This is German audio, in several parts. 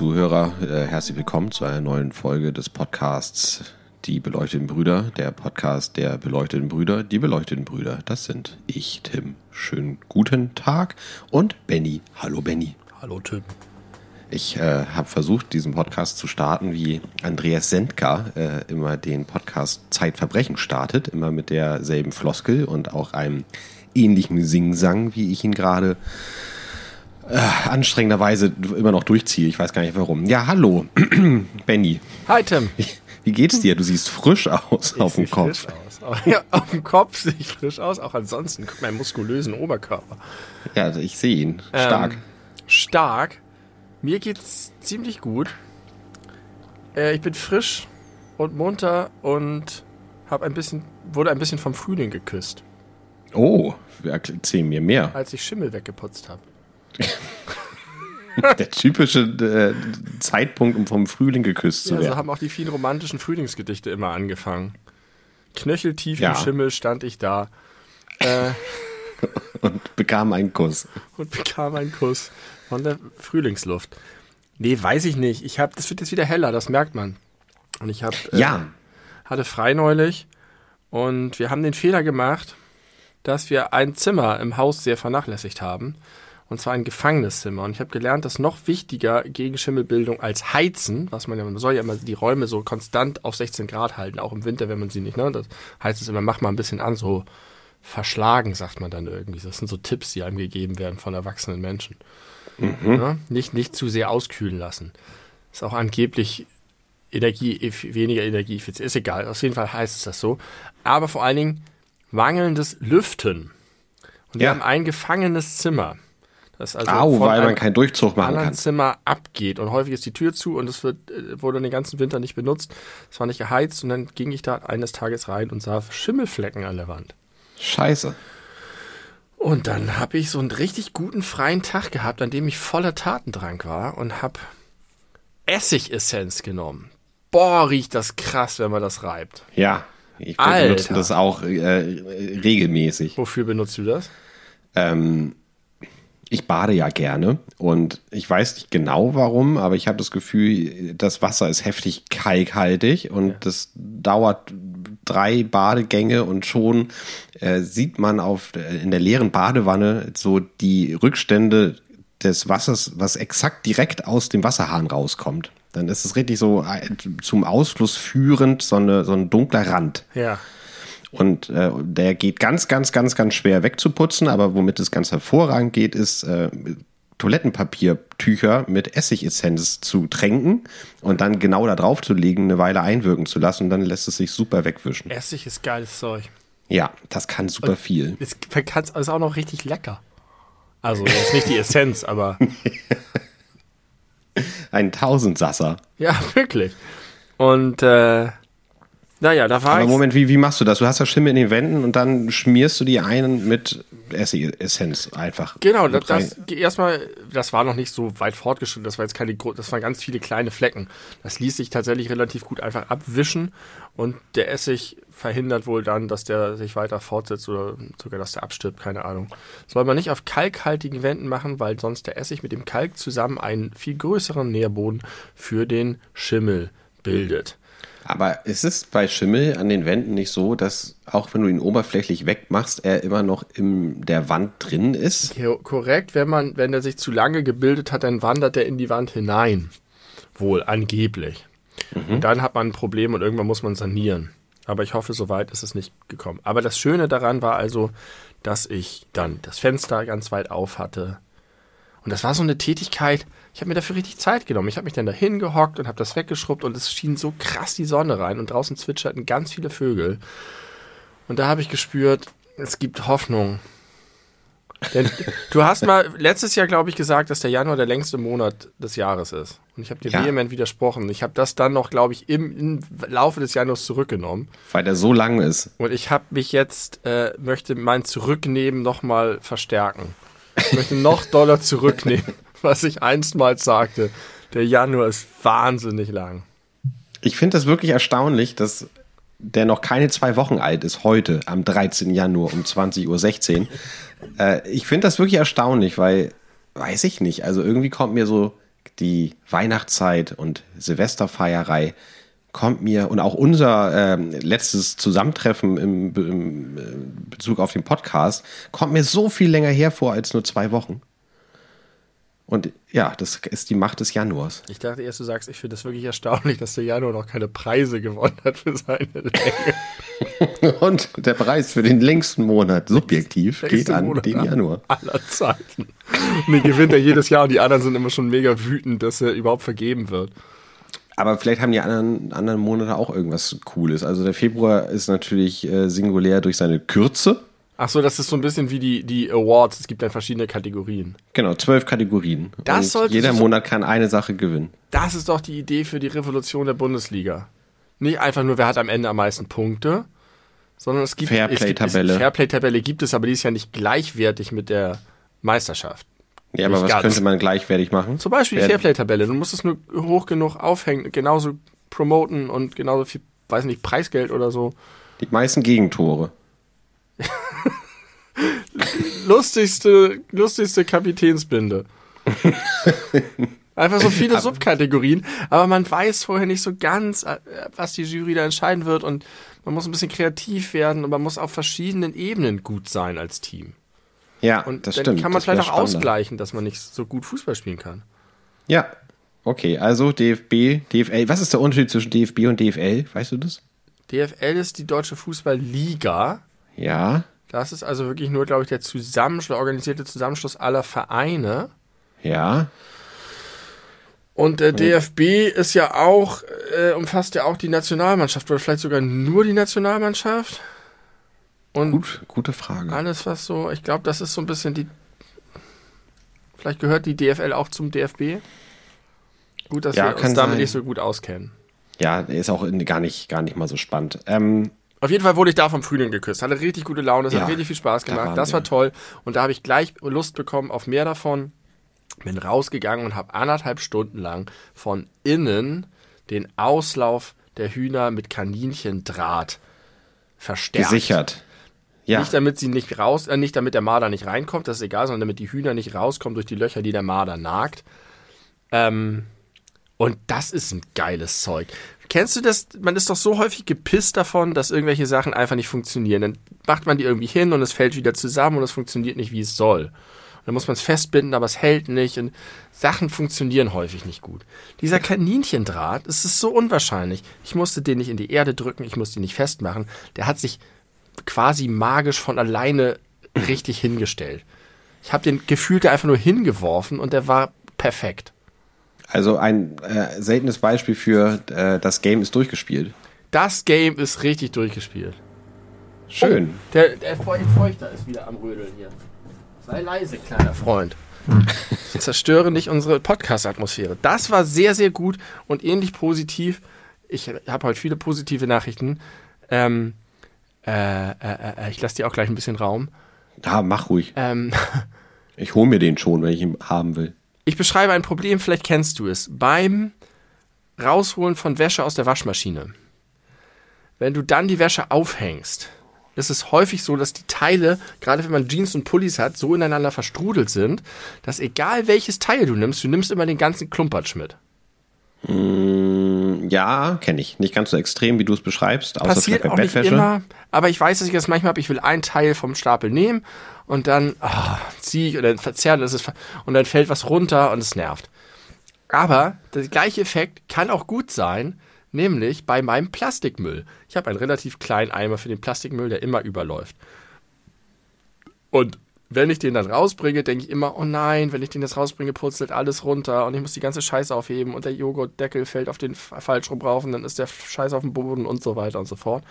Zuhörer, äh, herzlich willkommen zu einer neuen Folge des Podcasts Die beleuchteten Brüder. Der Podcast der beleuchteten Brüder, die beleuchteten Brüder. Das sind ich, Tim. Schönen guten Tag und Benny. Hallo Benny. Hallo Tim. Ich äh, habe versucht, diesen Podcast zu starten, wie Andreas Sendka äh, immer den Podcast Zeitverbrechen startet, immer mit derselben Floskel und auch einem ähnlichen Singsang, wie ich ihn gerade äh, anstrengenderweise immer noch durchziehe. Ich weiß gar nicht warum. Ja, hallo, Benny. Hi Tim. Wie, wie geht's dir? Du siehst frisch aus auf dem Kopf. frisch aus. Aber Ja, auf dem Kopf sehe ich frisch aus. Auch ansonsten, guck meinen muskulösen Oberkörper. Ja, ich sehe ihn. Stark. Ähm, stark. Mir geht's ziemlich gut. Äh, ich bin frisch und munter und hab ein bisschen, wurde ein bisschen vom Frühling geküsst, oh, erzähl mir mehr. als ich Schimmel weggeputzt habe. Der typische äh, Zeitpunkt, um vom Frühling geküsst zu Ja, so werden. haben auch die vielen romantischen Frühlingsgedichte immer angefangen. Knöcheltief Ja. im Schimmel stand ich da äh, Und bekam einen Kuss. und bekam einen Kuss von der Frühlingsluft. Nee, weiß ich nicht. Ich hab, das wird jetzt wieder heller, das merkt man. Und ich hab, äh, Ja, hatte frei neulich und wir haben den Fehler gemacht, dass wir ein Zimmer im Haus sehr vernachlässigt haben. Und zwar ein Gefängniszimmer. Und ich habe gelernt, dass noch wichtiger gegen Schimmelbildung als Heizen, was man ja, man soll ja immer die Räume so konstant auf 16 Grad halten, auch im Winter, wenn man sie nicht, ne? Das heißt es immer, mach mal ein bisschen an, so verschlagen, sagt man dann irgendwie. Das sind so Tipps, die einem gegeben werden von erwachsenen Menschen. Ja? Nicht, nicht zu sehr auskühlen lassen. Ist auch angeblich Energie, weniger Energieeffizient. Ist egal. Auf jeden Fall heißt es das so. Aber vor allen Dingen mangelndes Lüften. Und wir Ja. haben ein gefangenes Zimmer. Das also au, von weil man keinen Durchzug machen kann. Zimmer abgeht. Und häufig ist die Tür zu und es wird, äh, wurde den ganzen Winter nicht benutzt. Es war nicht geheizt und dann ging ich da eines Tages rein und sah Schimmelflecken an der Wand. Scheiße. Und dann habe ich so einen richtig guten freien Tag gehabt, an dem ich voller Tatendrang war und habe Essigessenz genommen. Boah, riecht das krass, wenn man das reibt. Ja, ich benutze das auch äh, regelmäßig. Wofür benutzt du das? Ähm, ich bade ja gerne und ich weiß nicht genau warum, aber ich habe das Gefühl, das Wasser ist heftig kalkhaltig und das dauert drei Badegänge und schon äh, sieht man auf äh, in der leeren Badewanne so die Rückstände des Wassers, was exakt direkt aus dem Wasserhahn rauskommt. Dann ist es richtig so äh, zum Ausfluss führend, so, eine, so ein dunkler Rand. Ja. Und äh, der geht ganz, ganz, ganz, ganz schwer wegzuputzen, aber womit es ganz hervorragend geht, ist äh, Toilettenpapiertücher mit Essigessenz zu tränken und dann genau da drauf zu legen, eine Weile einwirken zu lassen und dann lässt es sich super wegwischen. Essig ist geiles Zeug. Ja, das kann super viel. Es ist auch noch richtig lecker. Also jetzt nicht die Essenz, aber Ein Tausendsasser. ja, wirklich. Und äh, naja, da war Aber ich. Moment, wie, wie machst du das? Du hast ja Schimmel in den Wänden und dann schmierst du die einen mit Essigessenz einfach. Genau, das, das erstmal, das war noch nicht so weit fortgeschritten, das war jetzt keine das waren ganz viele kleine Flecken. Das ließ sich tatsächlich relativ gut einfach abwischen und der Essig verhindert wohl dann, dass der sich weiter fortsetzt oder sogar, dass der abstirbt, keine Ahnung. Soll man nicht auf kalkhaltigen Wänden machen, weil sonst der Essig mit dem Kalk zusammen einen viel größeren Nährboden für den Schimmel bildet. Aber ist es bei Schimmel an den Wänden nicht so, dass auch wenn du ihn oberflächlich wegmachst, er immer noch in der Wand drin ist? Ja, korrekt, wenn man, wenn er sich zu lange gebildet hat, dann wandert er in die Wand hinein. Wohl, angeblich. Und dann hat man ein Problem und irgendwann muss man sanieren. Aber ich hoffe, soweit ist es nicht gekommen. Aber das Schöne daran war also, dass ich dann das Fenster ganz weit auf hatte. Und das war so eine Tätigkeit, ich habe mir dafür richtig Zeit genommen. Ich habe mich dann da hingehockt und habe das weggeschrubbt und es schien so krass die Sonne rein und draußen zwitscherten ganz viele Vögel. Und da habe ich gespürt, es gibt Hoffnung. Denn du hast mal letztes Jahr, glaube ich, gesagt, dass der Januar der längste Monat des Jahres ist. Und ich habe dir Ja. vehement widersprochen. Ich habe das dann noch, glaube ich, im, im Laufe des Januars zurückgenommen. Weil der so lang ist. Und ich habe mich jetzt, äh, möchte mein Zurücknehmen nochmal verstärken. Ich möchte noch doller zurücknehmen, was ich einstmals sagte. Der Januar ist wahnsinnig lang. Ich finde das wirklich erstaunlich, dass der noch keine zwei Wochen alt ist, heute am 13. Januar um 20.16 Uhr. Äh, ich finde das wirklich erstaunlich, weil, weiß ich nicht, also irgendwie kommt mir so die Weihnachtszeit und Silvesterfeierei kommt mir und auch unser äh, letztes Zusammentreffen im, im äh, Bezug auf den Podcast kommt mir so viel länger hervor als nur zwei Wochen. Und ja, das ist die Macht des Januars. Ich dachte erst, du sagst, ich finde das wirklich erstaunlich, dass der Januar noch keine Preise gewonnen hat für seine Länge. Und der Preis für den längsten Monat, subjektiv, geht an Monat den Januar. Aller Zeiten. Und den gewinnt er jedes Jahr und die anderen sind immer schon mega wütend, dass er überhaupt vergeben wird. Aber vielleicht haben die anderen, anderen Monate auch irgendwas Cooles. Also der Februar ist natürlich äh, singulär durch seine Kürze. Ach so, das ist so ein bisschen wie die, die Awards. Es gibt dann verschiedene Kategorien. Genau, zwölf Kategorien. Das Und jeder Monat kann eine Sache gewinnen. Das ist doch die Idee für die Revolution der Bundesliga. Nicht einfach nur, wer hat am Ende am meisten Punkte, sondern es gibt Fairplay-Tabelle. Fairplay-Tabelle gibt es, aber die ist ja nicht gleichwertig mit der Meisterschaft. Ja, aber was ganz. könnte man gleichwertig machen? Zum Beispiel die Fairplay-Tabelle. Du musst es nur hoch genug aufhängen, genauso promoten und genauso viel, weiß nicht, Preisgeld oder so. Die meisten Gegentore. Lustigste, lustigste Kapitänsbinde. Einfach so viele Subkategorien, aber man weiß vorher nicht so ganz, äh, was die Jury da entscheiden wird und man muss ein bisschen kreativ werden und man muss auf verschiedenen Ebenen gut sein als Team. Ja, und das dann stimmt. kann man vielleicht auch ausgleichen, dass man nicht so gut Fußball spielen kann. Ja, okay, also DFB, DFL. Was ist der Unterschied zwischen DFB und DFL? Weißt du das? DFL ist die Deutsche Fußballliga. Ja. Das ist also wirklich nur, glaube ich, der Zusammenschluss, organisierte Zusammenschluss aller Vereine. Ja. Und der DFB ist ja auch, äh, umfasst ja auch die Nationalmannschaft oder vielleicht sogar nur die Nationalmannschaft. Und Gut, gute Frage. Alles, was so, ich glaube, das ist so ein bisschen die. Vielleicht gehört die DFL auch zum DFB. Gut, dass ja, wir uns damit sein. nicht so gut auskennen. Ja, ist auch gar nicht, gar nicht mal so spannend. Ähm, auf jeden Fall wurde ich da vom Frühling geküsst. Hatte richtig gute Laune, es ja, hat richtig viel Spaß gemacht. Da das war toll. Und da habe ich gleich Lust bekommen auf mehr davon. Bin rausgegangen und habe anderthalb Stunden lang von innen den Auslauf der Hühner mit Kaninchendraht verstärkt. Gesichert. Ja. Nicht damit sie nicht raus, äh, nicht damit der Marder nicht reinkommt, das ist egal, sondern damit die Hühner nicht rauskommen durch die Löcher, die der Marder nagt. Ähm, und das ist ein geiles Zeug. Kennst du das? Man ist doch so häufig gepisst davon, dass irgendwelche Sachen einfach nicht funktionieren. Dann macht man die irgendwie hin und es fällt wieder zusammen und es funktioniert nicht, wie es soll. Und dann muss man es festbinden, aber es hält nicht und Sachen funktionieren häufig nicht gut. Dieser Kaninchendraht, es ist so unwahrscheinlich. Ich musste den nicht in die Erde drücken, ich musste ihn nicht festmachen. Der hat sich quasi magisch von alleine richtig hingestellt. Ich habe den gefühlt einfach nur hingeworfen und der war perfekt. Also ein äh, seltenes Beispiel für äh, das Game ist durchgespielt. Das Game ist richtig durchgespielt. Schön. Oh, der, der Feuchter ist wieder am Rödeln hier. Sei leise, kleiner Freund. Ich zerstöre nicht unsere Podcast-Atmosphäre. Das war sehr, sehr gut und ähnlich positiv. Ich habe heute viele positive Nachrichten. Ähm, äh, äh, äh, ich lasse dir auch gleich ein bisschen Raum. Ja, mach ruhig. Ähm, ich hole mir den schon, wenn ich ihn haben will. Ich beschreibe ein Problem, vielleicht kennst du es. Beim Rausholen von Wäsche aus der Waschmaschine. Wenn du dann die Wäsche aufhängst, ist es häufig so, dass die Teile, gerade wenn man Jeans und Pullis hat, so ineinander verstrudelt sind, dass egal welches Teil du nimmst, du nimmst immer den ganzen Klumpatsch mit. Mm, ja, kenne ich. Nicht ganz so extrem, wie du es beschreibst. Außer Passiert auch Bettwäsche. nicht immer, aber ich weiß, dass ich das manchmal habe. Ich will ein Teil vom Stapel nehmen und dann oh, ziehe ich oder dann verzerrt es und dann fällt was runter und es nervt. Aber der gleiche Effekt kann auch gut sein, nämlich bei meinem Plastikmüll. Ich habe einen relativ kleinen Eimer für den Plastikmüll, der immer überläuft. Und wenn ich den dann rausbringe, denke ich immer, oh nein, wenn ich den jetzt rausbringe, purzelt alles runter und ich muss die ganze Scheiße aufheben und der Joghurtdeckel fällt auf den falsch rum rauf und dann ist der Scheiß auf dem Boden und so weiter und so fort.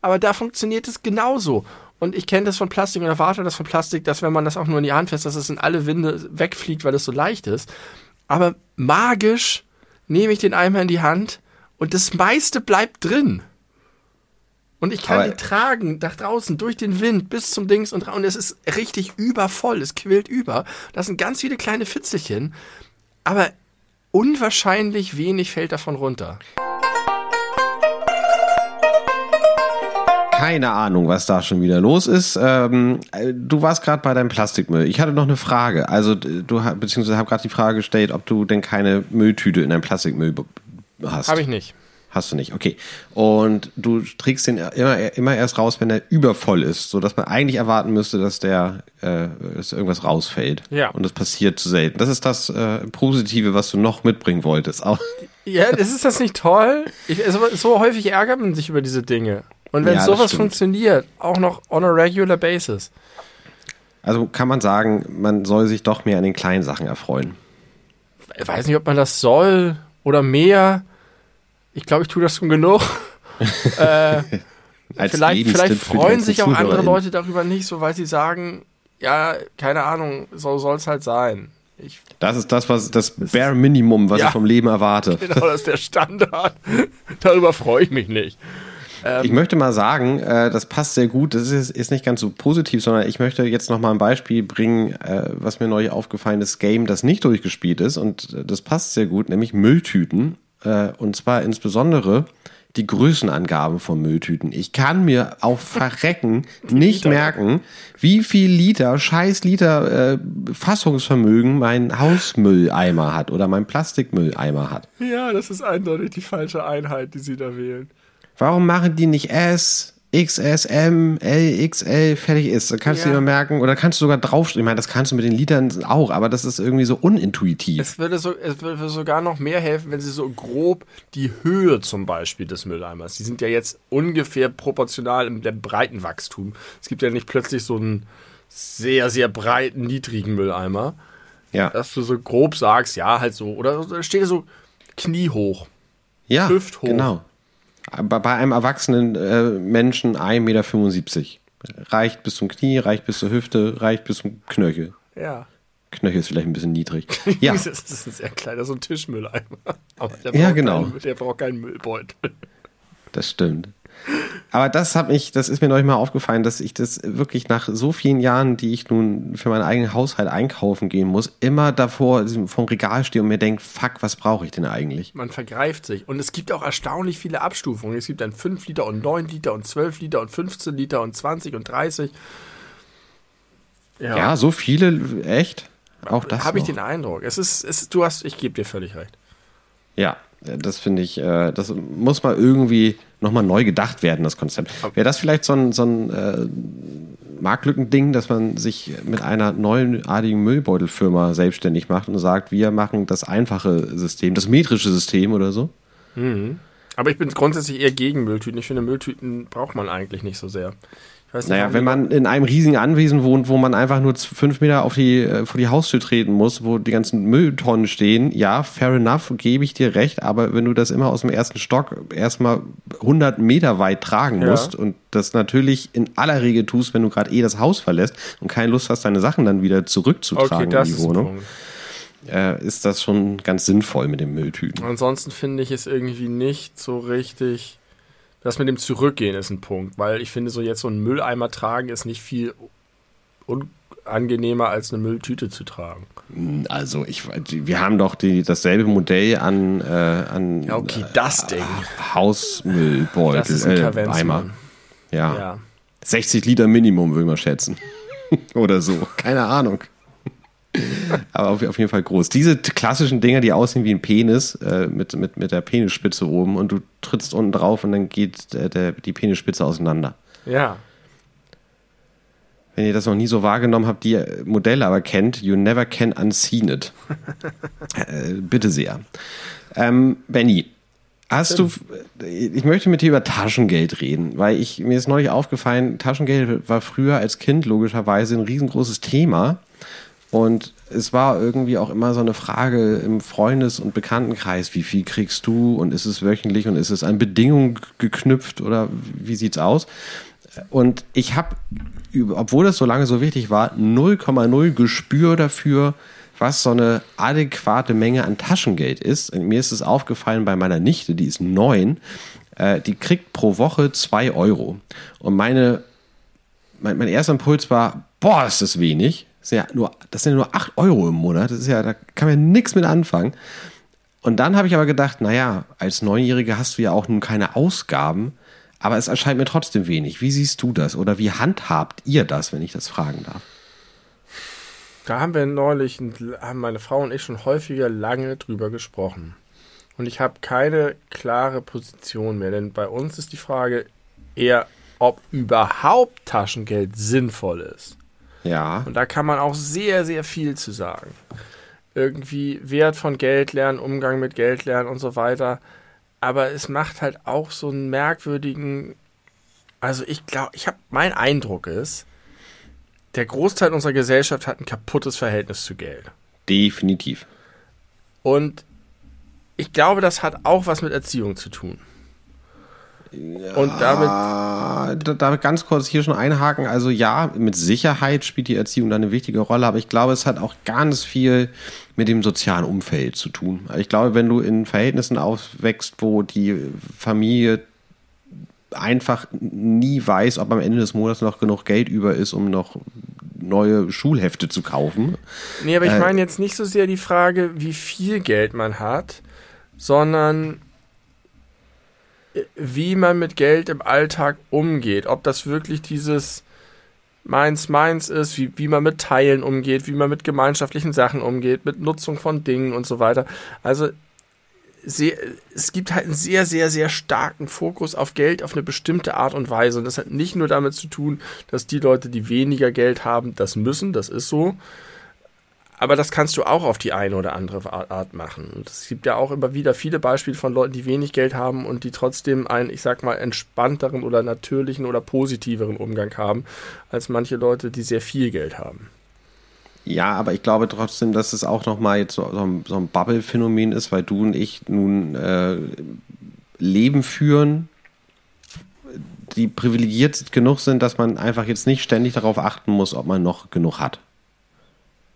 Aber da funktioniert es genauso. Und ich kenne das von Plastik und erwarte das von Plastik, dass wenn man das auch nur in die Hand fässt, dass es in alle Winde wegfliegt, weil es so leicht ist. Aber magisch nehme ich den Eimer in die Hand und das meiste bleibt drin. Und ich kann Aber die tragen, nach draußen, durch den Wind, bis zum Dings und, und es ist richtig übervoll, es quillt über. Da sind ganz viele kleine Fitzelchen, aber unwahrscheinlich wenig fällt davon runter. keine Ahnung, was da schon wieder los ist. Ähm, du warst gerade bei deinem Plastikmüll. Ich hatte noch eine Frage. Also du beziehungsweise habe gerade die Frage gestellt, ob du denn keine Mülltüte in deinem Plastikmüll hast. Habe ich nicht. Hast du nicht, okay. Und du trägst den immer, immer erst raus, wenn er übervoll ist, sodass man eigentlich erwarten müsste, dass der äh, dass irgendwas rausfällt. Ja. Und das passiert zu selten. Das ist das äh, Positive, was du noch mitbringen wolltest. Auch ja, ist das nicht toll? Ich, so, so häufig ärgert man sich über diese Dinge. Und wenn ja, sowas funktioniert, auch noch on a regular basis. Also kann man sagen, man soll sich doch mehr an den kleinen Sachen erfreuen. Ich weiß nicht, ob man das soll oder mehr. Ich glaube, ich tue das schon genug. äh, vielleicht vielleicht freuen sich auch andere Leute darüber nicht, so weil sie sagen, ja, keine Ahnung, so soll es halt sein. Ich, das ist das, was das Bare Minimum, was ja, ich vom Leben erwarte. Genau, das ist der Standard. Darüber freue ich mich nicht. Ähm, ich möchte mal sagen, äh, das passt sehr gut. Das ist, ist nicht ganz so positiv, sondern ich möchte jetzt noch mal ein Beispiel bringen, äh, was mir neulich aufgefallen ist, Game, das nicht durchgespielt ist und äh, das passt sehr gut, nämlich Mülltüten. Äh, und zwar insbesondere die Größenangaben von Mülltüten. Ich kann mir auf Verrecken nicht Liter. merken, wie viel Liter, scheiß Liter äh, Fassungsvermögen mein Hausmülleimer hat oder mein Plastikmülleimer hat. Ja, das ist eindeutig die falsche Einheit, die Sie da wählen. Warum machen die nicht S, XS, M, L, XL, fertig ist? Da kannst ja. du dir merken, oder kannst du sogar draufstehen. Ich meine, das kannst du mit den Litern auch, aber das ist irgendwie so unintuitiv. Es würde, so, es würde sogar noch mehr helfen, wenn sie so grob die Höhe zum Beispiel des Mülleimers, die sind ja jetzt ungefähr proportional im Breitenwachstum. Es gibt ja nicht plötzlich so einen sehr, sehr breiten, niedrigen Mülleimer. Ja. Dass du so grob sagst, ja, halt so, oder steht so kniehoch. Ja, hüfthoch. genau bei einem erwachsenen äh, Menschen 1,75 Meter. Reicht bis zum Knie, reicht bis zur Hüfte, reicht bis zum Knöchel. Ja. Knöchel ist vielleicht ein bisschen niedrig. Ja. das ist ein sehr kleiner, so ein Tischmülleimer. Aber ja, genau. Keinen, der braucht keinen Müllbeutel. Das stimmt. Aber das hat mich, das ist mir neulich mal aufgefallen, dass ich das wirklich nach so vielen Jahren, die ich nun für meinen eigenen Haushalt einkaufen gehen muss, immer davor vom Regal stehe und mir denke, fuck, was brauche ich denn eigentlich? Man vergreift sich. Und es gibt auch erstaunlich viele Abstufungen. Es gibt dann 5 Liter und 9 Liter und 12 Liter und 15 Liter und 20 und 30. Ja, ja so viele, echt? Auch das. Habe ich den Eindruck. Es ist, es, du hast, ich gebe dir völlig recht. Ja, das finde ich, äh, das muss mal irgendwie nochmal neu gedacht werden, das Konzept. Wäre das vielleicht so ein, so ein äh, Marktlückending, dass man sich mit einer neuartigen Müllbeutelfirma selbstständig macht und sagt, wir machen das einfache System, das metrische System oder so? Mhm. Aber ich bin grundsätzlich eher gegen Mülltüten. Ich finde, Mülltüten braucht man eigentlich nicht so sehr. Nicht, naja, wenn man in einem riesigen Anwesen wohnt, wo man einfach nur fünf Meter auf die, äh, vor die Haustür treten muss, wo die ganzen Mülltonnen stehen, ja, fair enough, gebe ich dir recht, aber wenn du das immer aus dem ersten Stock erstmal 100 Meter weit tragen ja. musst und das natürlich in aller Regel tust, wenn du gerade eh das Haus verlässt und keine Lust hast, deine Sachen dann wieder zurückzutragen okay, in die Wohnung, äh, ist das schon ganz sinnvoll mit den Mülltüten. Ansonsten finde ich es irgendwie nicht so richtig das mit dem Zurückgehen ist ein Punkt, weil ich finde, so jetzt so einen Mülleimer tragen ist nicht viel angenehmer als eine Mülltüte zu tragen. Also ich, wir haben doch die, dasselbe Modell an, äh, an ja, okay, das Ding. Hausmüllbeutel, das ist ein äh, Eimer. Ja. ja. 60 Liter Minimum, würde mal schätzen. Oder so. Keine Ahnung. Aber auf, auf, jeden Fall groß. Diese klassischen Dinger, die aussehen wie ein Penis, äh, mit, mit, mit der Penisspitze oben und du trittst unten drauf und dann geht der, der, die Penisspitze auseinander. Ja. Wenn ihr das noch nie so wahrgenommen habt, die Modelle aber kennt, you never can unseen it. äh, bitte sehr. Ähm, Benny, hast du, ich möchte mit dir über Taschengeld reden, weil ich, mir ist neulich aufgefallen, Taschengeld war früher als Kind logischerweise ein riesengroßes Thema. Und es war irgendwie auch immer so eine Frage im Freundes- und Bekanntenkreis, wie viel kriegst du und ist es wöchentlich und ist es an Bedingungen geknüpft oder wie sieht's aus? Und ich habe, obwohl das so lange so wichtig war, 0,0 Gespür dafür, was so eine adäquate Menge an Taschengeld ist. Und mir ist es aufgefallen bei meiner Nichte, die ist neun, äh, die kriegt pro Woche zwei Euro. Und meine, mein, mein erster Impuls war, boah, ist das wenig. Das sind ja nur, das sind nur acht Euro im Monat. Das ist ja, da kann man ja nichts mit anfangen. Und dann habe ich aber gedacht, naja, als Neunjährige hast du ja auch nun keine Ausgaben, aber es erscheint mir trotzdem wenig. Wie siehst du das oder wie handhabt ihr das, wenn ich das fragen darf? Da haben wir neulich, haben meine Frau und ich schon häufiger lange drüber gesprochen. Und ich habe keine klare Position mehr, denn bei uns ist die Frage eher, ob überhaupt Taschengeld sinnvoll ist. Ja. Und da kann man auch sehr, sehr viel zu sagen. Irgendwie Wert von Geld lernen, Umgang mit Geld lernen und so weiter. Aber es macht halt auch so einen merkwürdigen. Also ich glaube, ich habe mein Eindruck ist, der Großteil unserer Gesellschaft hat ein kaputtes Verhältnis zu Geld. Definitiv. Und ich glaube, das hat auch was mit Erziehung zu tun. Ja, und damit. Da, da ganz kurz hier schon einhaken. Also, ja, mit Sicherheit spielt die Erziehung da eine wichtige Rolle, aber ich glaube, es hat auch ganz viel mit dem sozialen Umfeld zu tun. Ich glaube, wenn du in Verhältnissen aufwächst, wo die Familie einfach nie weiß, ob am Ende des Monats noch genug Geld über ist, um noch neue Schulhefte zu kaufen. Nee, aber ich äh, meine jetzt nicht so sehr die Frage, wie viel Geld man hat, sondern wie man mit Geld im Alltag umgeht. Ob das wirklich dieses meins, meins ist, wie, wie man mit Teilen umgeht, wie man mit gemeinschaftlichen Sachen umgeht, mit Nutzung von Dingen und so weiter. Also sehr, es gibt halt einen sehr, sehr, sehr starken Fokus auf Geld auf eine bestimmte Art und Weise. Und das hat nicht nur damit zu tun, dass die Leute, die weniger Geld haben, das müssen, das ist so, aber das kannst du auch auf die eine oder andere Art machen. Und es gibt ja auch immer wieder viele Beispiele von Leuten, die wenig Geld haben und die trotzdem einen, ich sag mal, entspannteren oder natürlichen oder positiveren Umgang haben, als manche Leute, die sehr viel Geld haben. Ja, aber ich glaube trotzdem, dass es auch nochmal jetzt so, so ein, Bubble-Phänomen ist, weil du und ich nun äh, Leben führen, die privilegiert genug sind, dass man einfach jetzt nicht ständig darauf achten muss, ob man noch genug hat.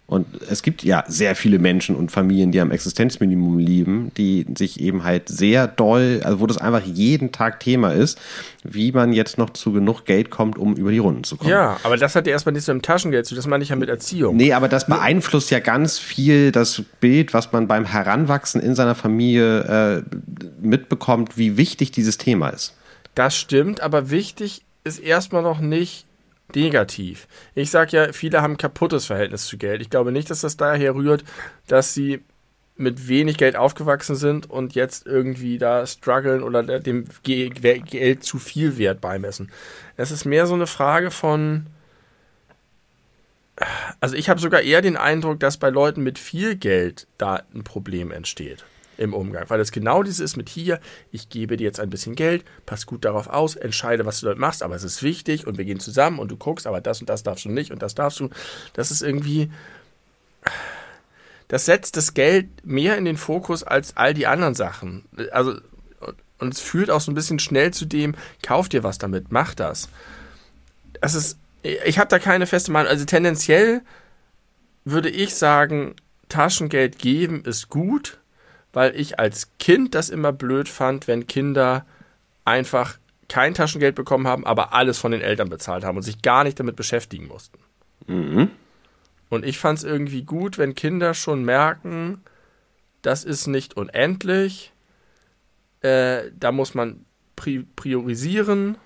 Und es gibt ja sehr viele Menschen und Familien, die am Existenzminimum leben, die sich eben halt sehr doll, also wo das einfach jeden Tag Thema ist, wie man jetzt noch zu genug Geld kommt, um über die Runden zu kommen. Ja, aber das hat ja erstmal nichts mit dem Taschengeld zu tun, das meine ich ja mit Erziehung. Nee, aber das beeinflusst ja ganz viel das Bild, was man beim Heranwachsen in seiner Familie äh, mitbekommt, wie wichtig dieses Thema ist. Das stimmt, aber wichtig ist erstmal noch nicht, negativ. Ich sage ja, viele haben kaputtes Verhältnis zu Geld. Ich glaube nicht, dass das daher rührt, dass sie mit wenig Geld aufgewachsen sind und jetzt irgendwie da strugglen oder dem Geld zu viel Wert beimessen. Es ist mehr so eine Frage von. Also ich habe sogar eher den Eindruck, dass bei Leuten mit viel Geld da ein Problem entsteht im Umgang, weil es genau dieses ist mit hier, ich gebe dir jetzt ein bisschen Geld, pass gut darauf aus, entscheide, was du dort machst, aber es ist wichtig und wir gehen zusammen und du guckst, aber das und das darfst du nicht und das darfst du. Das ist irgendwie, das setzt das Geld mehr in den Fokus als all die anderen Sachen. Also, und es führt auch so ein bisschen schnell zu dem, kauf dir was damit, mach das. Das ist, ich habe da keine feste Meinung. Also tendenziell würde ich sagen, Taschengeld geben ist gut, weil ich als Kind das immer blöd fand, wenn Kinder einfach kein Taschengeld bekommen haben, aber alles von den Eltern bezahlt haben und sich gar nicht damit beschäftigen mussten. Mhm. Und ich fand es irgendwie gut, wenn Kinder schon merken, das ist nicht unendlich, äh, da muss man pri priorisieren,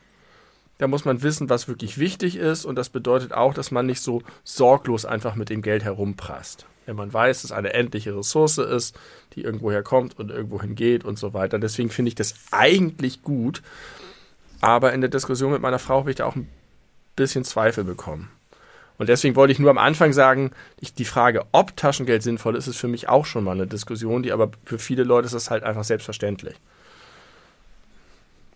da muss man wissen, was wirklich wichtig ist und das bedeutet auch, dass man nicht so sorglos einfach mit dem Geld herumprasst wenn man weiß, dass es eine endliche Ressource ist, die irgendwoher kommt und irgendwohin geht und so weiter. Deswegen finde ich das eigentlich gut. Aber in der Diskussion mit meiner Frau habe ich da auch ein bisschen Zweifel bekommen. Und deswegen wollte ich nur am Anfang sagen, ich, die Frage, ob Taschengeld sinnvoll ist, ist für mich auch schon mal eine Diskussion, die aber für viele Leute ist das halt einfach selbstverständlich.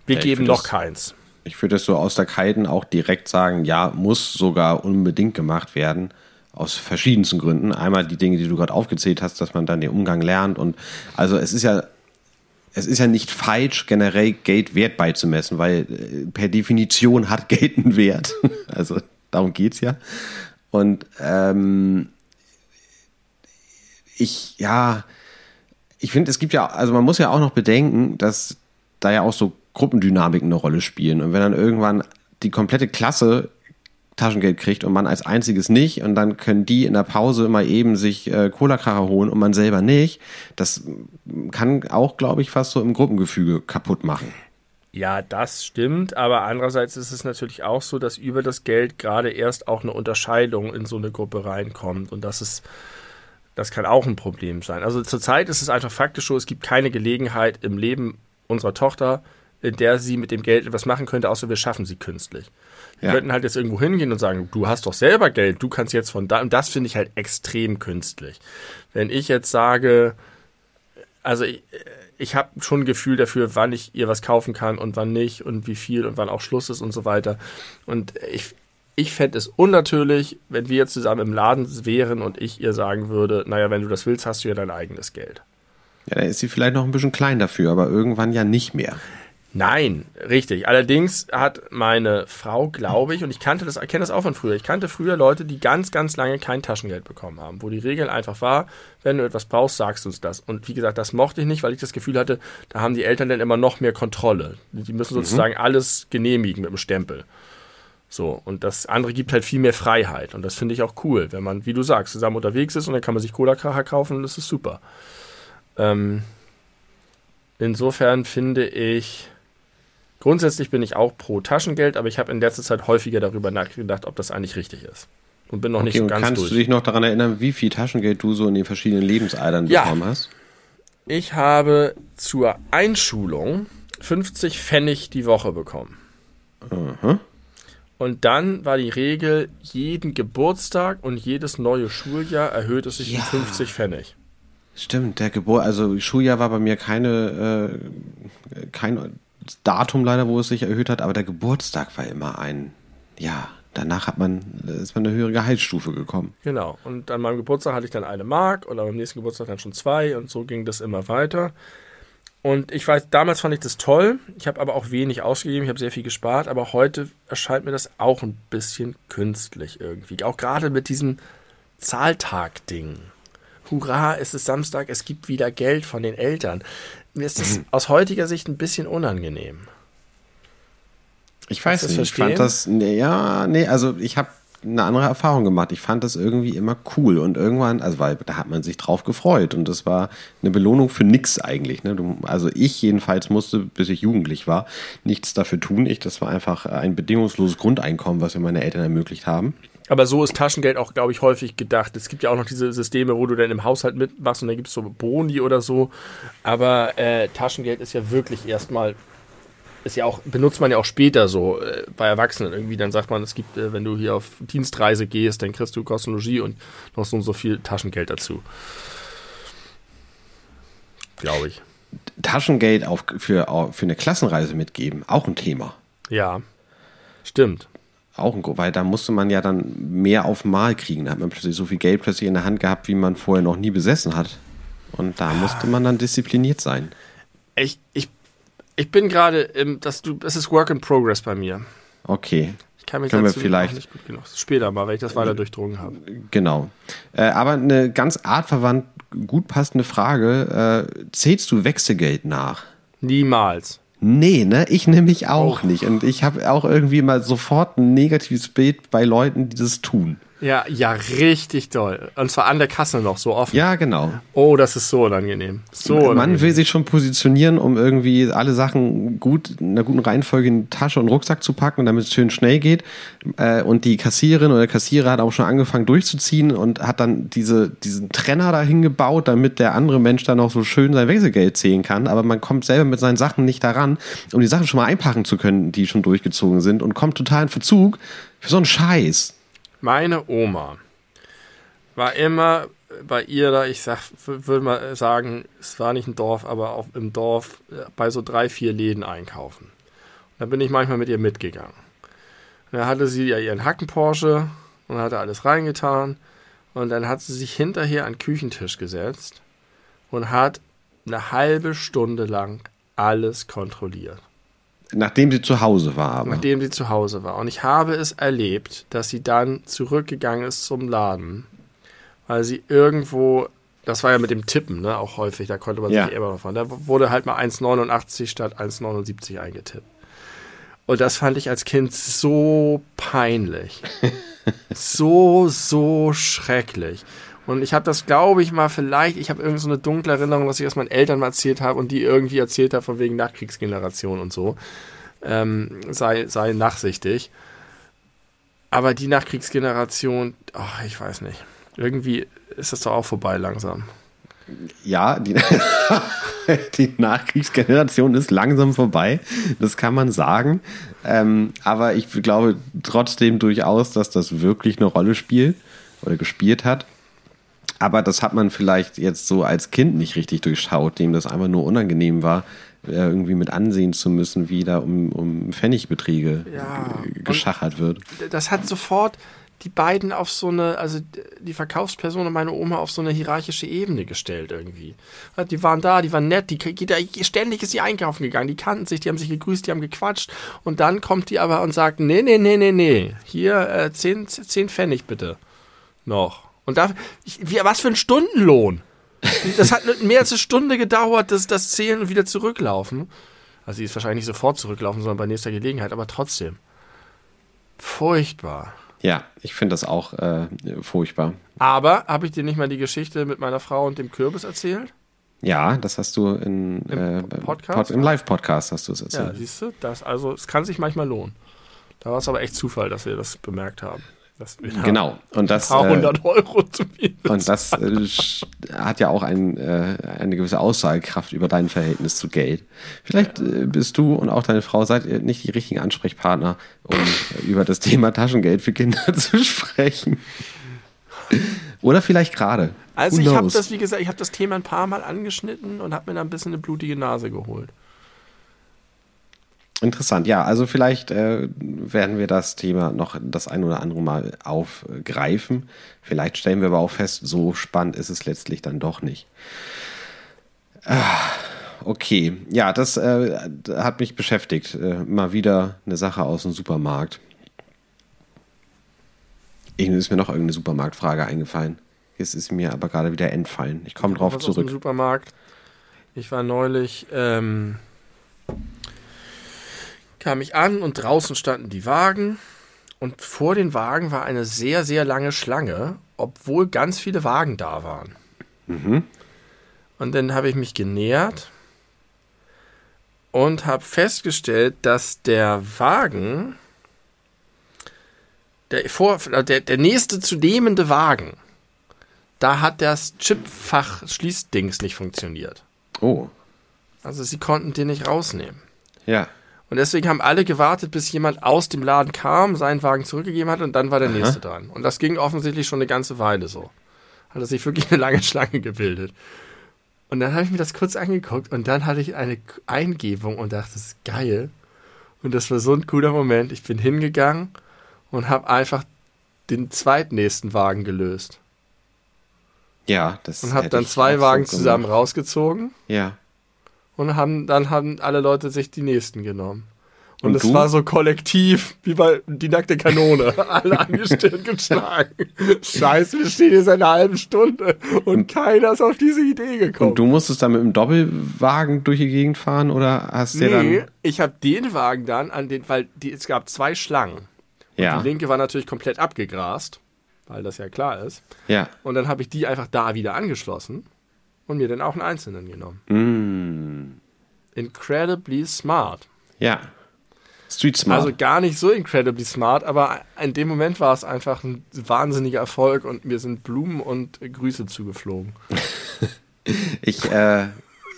Wir ja, geben noch das, keins. Ich würde das so aus der Kalten auch direkt sagen, ja, muss sogar unbedingt gemacht werden aus verschiedensten Gründen. Einmal die Dinge, die du gerade aufgezählt hast, dass man dann den Umgang lernt und also es ist ja es ist ja nicht falsch, generell Geld Wert beizumessen, weil äh, per Definition hat Geld einen Wert. Also darum geht's ja. Und ähm, ich, ja, ich finde, es gibt ja, also man muss ja auch noch bedenken, dass da ja auch so Gruppendynamiken eine Rolle spielen. Und wenn dann irgendwann die komplette Klasse Taschengeld kriegt und man als einziges nicht und dann können die in der Pause mal eben sich äh, Cola-Kracher holen und man selber nicht, das kann auch, glaube ich, fast so im Gruppengefüge kaputt machen. Ja, das stimmt, aber andererseits ist es natürlich auch so, dass über das Geld gerade erst auch eine Unterscheidung in so eine Gruppe reinkommt und das ist das kann auch ein Problem sein. Also zurzeit ist es einfach faktisch so, es gibt keine Gelegenheit im Leben unserer Tochter, in der sie mit dem Geld etwas machen könnte, außer wir schaffen sie künstlich. Wir ja. könnten halt jetzt irgendwo hingehen und sagen, du hast doch selber Geld, du kannst jetzt von da. Und das finde ich halt extrem künstlich. Wenn ich jetzt sage, also ich, ich habe schon ein Gefühl dafür, wann ich ihr was kaufen kann und wann nicht und wie viel und wann auch Schluss ist und so weiter. Und ich, ich fände es unnatürlich, wenn wir jetzt zusammen im Laden wären und ich ihr sagen würde, naja, wenn du das willst, hast du ja dein eigenes Geld. Ja, dann ist sie vielleicht noch ein bisschen klein dafür, aber irgendwann ja nicht mehr. Nein, richtig. Allerdings hat meine Frau, glaube ich, und ich kannte das, kenne das auch von früher. Ich kannte früher Leute, die ganz, ganz lange kein Taschengeld bekommen haben, wo die Regel einfach war, wenn du etwas brauchst, sagst du uns das. Und wie gesagt, das mochte ich nicht, weil ich das Gefühl hatte, da haben die Eltern dann immer noch mehr Kontrolle. Die müssen mhm. sozusagen mhm. alles genehmigen mit dem Stempel. So, und das andere gibt halt viel mehr Freiheit. Und das finde ich auch cool, wenn man, wie du sagst, zusammen unterwegs ist und dann kann man sich Cola-Kracher kaufen und das ist super. Ähm, insofern finde ich, Grundsätzlich bin ich auch pro Taschengeld, aber ich habe in letzter Zeit häufiger darüber nachgedacht, ob das eigentlich richtig ist. Und bin noch okay, nicht so ganz kannst durch. du dich noch daran erinnern, wie viel Taschengeld du so in den verschiedenen Lebensaltern ja. bekommen hast? Ich habe zur Einschulung 50 Pfennig die Woche bekommen. Aha. Und dann war die Regel, jeden Geburtstag und jedes neue Schuljahr erhöht es sich ja. um 50 Pfennig. Stimmt, der Geburt, also Schuljahr war bei mir keine, äh, kein Datum leider, wo es sich erhöht hat, aber der Geburtstag war immer ein, ja, danach hat man, ist man eine höhere Gehaltsstufe gekommen. Genau. Und an meinem Geburtstag hatte ich dann eine Mark und am nächsten Geburtstag dann schon zwei und so ging das immer weiter. Und ich weiß, damals fand ich das toll. Ich habe aber auch wenig ausgegeben. Ich habe sehr viel gespart. Aber heute erscheint mir das auch ein bisschen künstlich irgendwie. Auch gerade mit diesem Zahltag-Ding. Hurra, es ist Samstag, es gibt wieder Geld von den Eltern mir ist das mhm. aus heutiger Sicht ein bisschen unangenehm. Ich weiß nicht, ich fand das, nee, ja, nee, also ich habe eine andere Erfahrung gemacht. Ich fand das irgendwie immer cool und irgendwann, also weil da hat man sich drauf gefreut und das war eine Belohnung für nix eigentlich. Ne? Also ich jedenfalls musste, bis ich jugendlich war, nichts dafür tun. Ich, das war einfach ein bedingungsloses Grundeinkommen, was mir meine Eltern ermöglicht haben. Aber so ist Taschengeld auch, glaube ich, häufig gedacht. Es gibt ja auch noch diese Systeme, wo du dann im Haushalt mitmachst und dann gibt es so Boni oder so. Aber äh, Taschengeld ist ja wirklich erstmal, ist ja auch, benutzt man ja auch später so äh, bei Erwachsenen irgendwie. Dann sagt man, es gibt, äh, wenn du hier auf Dienstreise gehst, dann kriegst du Kostenlogie und noch so und so viel Taschengeld dazu. Glaube ich. Taschengeld auf, für, für eine Klassenreise mitgeben, auch ein Thema. Ja, stimmt auch ein, weil da musste man ja dann mehr auf Mal kriegen. Da hat man plötzlich so viel Geld plötzlich in der Hand gehabt, wie man vorher noch nie besessen hat. Und da musste man dann diszipliniert sein. Ich, ich, ich bin gerade im, das, du, das ist Work in Progress bei mir. Okay. Ich kann mich Können wir vielleicht nicht gut genug. Später mal, wenn ich das weiter durchdrungen habe. Genau. Äh, aber eine ganz artverwandt, gut passende Frage. Äh, zählst du Wechselgeld nach? Niemals. Nee, ne? Ich nämlich auch nicht. Und ich habe auch irgendwie mal sofort ein negatives Bild bei Leuten, die das tun. Ja, ja, richtig toll. Und zwar an der Kasse noch so offen. Ja, genau. Oh, das ist so unangenehm. So Man unangenehm. will sich schon positionieren, um irgendwie alle Sachen gut, in einer guten Reihenfolge in die Tasche und Rucksack zu packen, damit es schön schnell geht. Äh, und die Kassiererin oder der Kassierer hat auch schon angefangen durchzuziehen und hat dann diese, diesen Trenner dahin gebaut, damit der andere Mensch dann auch so schön sein Wechselgeld zählen kann. Aber man kommt selber mit seinen Sachen nicht daran, um die Sachen schon mal einpacken zu können, die schon durchgezogen sind und kommt total in Verzug für so einen Scheiß. Meine Oma war immer bei ihr da, ich sag, würde mal sagen, es war nicht ein Dorf, aber auch im Dorf äh, bei so drei, vier Läden einkaufen. Da bin ich manchmal mit ihr mitgegangen. Und da hatte sie ja ihren Hacken-Porsche und hatte alles reingetan. Und dann hat sie sich hinterher an den Küchentisch gesetzt und hat eine halbe Stunde lang alles kontrolliert. Nachdem sie zu Hause war. Aber. Nachdem sie zu Hause war. Und ich habe es erlebt, dass sie dann zurückgegangen ist zum Laden, weil sie irgendwo das war ja mit dem Tippen, ne, auch häufig, da konnte man Ja. sich immer noch fahren. Da wurde halt mal 1,89 statt 1,79 eingetippt. Und das fand ich als Kind so peinlich. so, so schrecklich. Und ich habe das, glaube ich, mal vielleicht, ich habe irgendwie so eine dunkle Erinnerung, dass ich das meinen Eltern mal erzählt habe und die irgendwie erzählt habe von wegen Nachkriegsgeneration und so. Ähm, sei, sei nachsichtig. Aber die Nachkriegsgeneration, ach, ich weiß nicht. Irgendwie ist das doch auch vorbei langsam. Ja, die, die Nachkriegsgeneration ist langsam vorbei, das kann man sagen. Ähm, aber ich glaube trotzdem durchaus, dass das wirklich eine Rolle spielt oder gespielt hat. Aber das hat man vielleicht jetzt so als Kind nicht richtig durchschaut, dem das einfach nur unangenehm war, äh, irgendwie mit ansehen zu müssen, wie da um, um Pfennigbeträge Ja, geschachert wird. das hat sofort die beiden auf so eine, also die Verkaufsperson und meine Oma auf so eine hierarchische Ebene gestellt irgendwie. Die waren da, die waren nett, die, die ständig ist sie einkaufen gegangen, die kannten sich, die haben sich gegrüßt, die haben gequatscht und dann kommt die aber und sagt, nee, nee, nee, nee, nee, hier äh, 10, 10 Pfennig bitte noch. Und da, ich, wie, was für ein Stundenlohn? Das hat mehr als eine Stunde gedauert, das, das Zählen und wieder zurücklaufen. Also sie ist wahrscheinlich nicht sofort zurücklaufen, sondern bei nächster Gelegenheit, aber trotzdem. Furchtbar. Ja, ich finde das auch äh, furchtbar. Aber habe ich dir nicht mal die Geschichte mit meiner Frau und dem Kürbis erzählt? Ja, das hast du in, Im äh, Podcast? Pod, im Live-Podcast hast du es Ja, erzählt. siehst du, das, also es kann sich manchmal lohnen. Da war es aber echt Zufall, dass wir das bemerkt haben. Dass wir da Genau. Und das, Ein paar äh, hundert Euro zu viel und das äh, hat ja auch ein, äh, eine gewisse Aussagekraft über dein Verhältnis zu Geld. Vielleicht äh, bist du und auch deine Frau seid ihr nicht die richtigen Ansprechpartner, um über das Thema Taschengeld für Kinder zu sprechen. Oder vielleicht gerade. Also Who ich habe das, wie gesagt, ich habe das Thema ein paar Mal angeschnitten und habe mir da ein bisschen eine blutige Nase geholt. Interessant, ja. Also vielleicht äh, werden wir das Thema noch das ein oder andere Mal aufgreifen. Vielleicht stellen wir aber auch fest, so spannend ist es letztlich dann doch nicht. Ah, okay, ja, das äh, hat mich beschäftigt. Äh, mal wieder eine Sache aus dem Supermarkt. Irgendwie ist mir noch irgendeine Supermarktfrage eingefallen. Jetzt ist mir aber gerade wieder entfallen. Ich komme drauf Was aus dem zurück. Supermarkt. Ich war neulich, ähm, kam ich an und draußen standen die Wagen und vor den Wagen war eine sehr, sehr lange Schlange, obwohl ganz viele Wagen da waren. Und dann habe ich mich genähert und habe festgestellt, dass der Wagen, der, vor, der, der nächste zu nehmende Wagen, da hat das Chipfach-Schließdings nicht funktioniert. Oh, Also sie konnten den nicht rausnehmen. ja. Und deswegen haben alle gewartet, bis jemand aus dem Laden kam, seinen Wagen zurückgegeben hat und dann war der Aha. nächste dran. Und das ging offensichtlich schon eine ganze Weile so. Hat er sich wirklich eine lange Schlange gebildet. Und dann habe ich mir das kurz angeguckt und dann hatte ich eine Eingebung und dachte, das ist geil. Und das war so ein cooler Moment. Ich bin hingegangen und habe einfach den zweitnächsten Wagen gelöst. Ja, das Und habe dann zwei Wagen gemacht. zusammen rausgezogen Ja. Und haben, dann haben alle Leute sich die nächsten genommen. Und, Und es du? war so kollektiv, wie bei die nackte Kanone. Alle angestellt geschlagen. Scheiße, wir stehen hier seit einer halben Stunde und, keiner ist auf diese Idee gekommen. Und du musstest dann mit dem Doppelwagen durch die Gegend fahren oder hast du nee, dann. ich habe den Wagen dann an den, weil die, es gab zwei Schlangen. Ja. Die linke war natürlich komplett abgegrast, weil das ja klar ist. Ja. Und dann habe ich die einfach da wieder angeschlossen und mir dann auch einen einzelnen genommen. Mm. Incredibly smart. Ja. Street Smart. Also gar nicht so incredibly smart, aber in dem Moment war es einfach ein wahnsinniger Erfolg und mir sind Blumen und Grüße zugeflogen. ich, äh,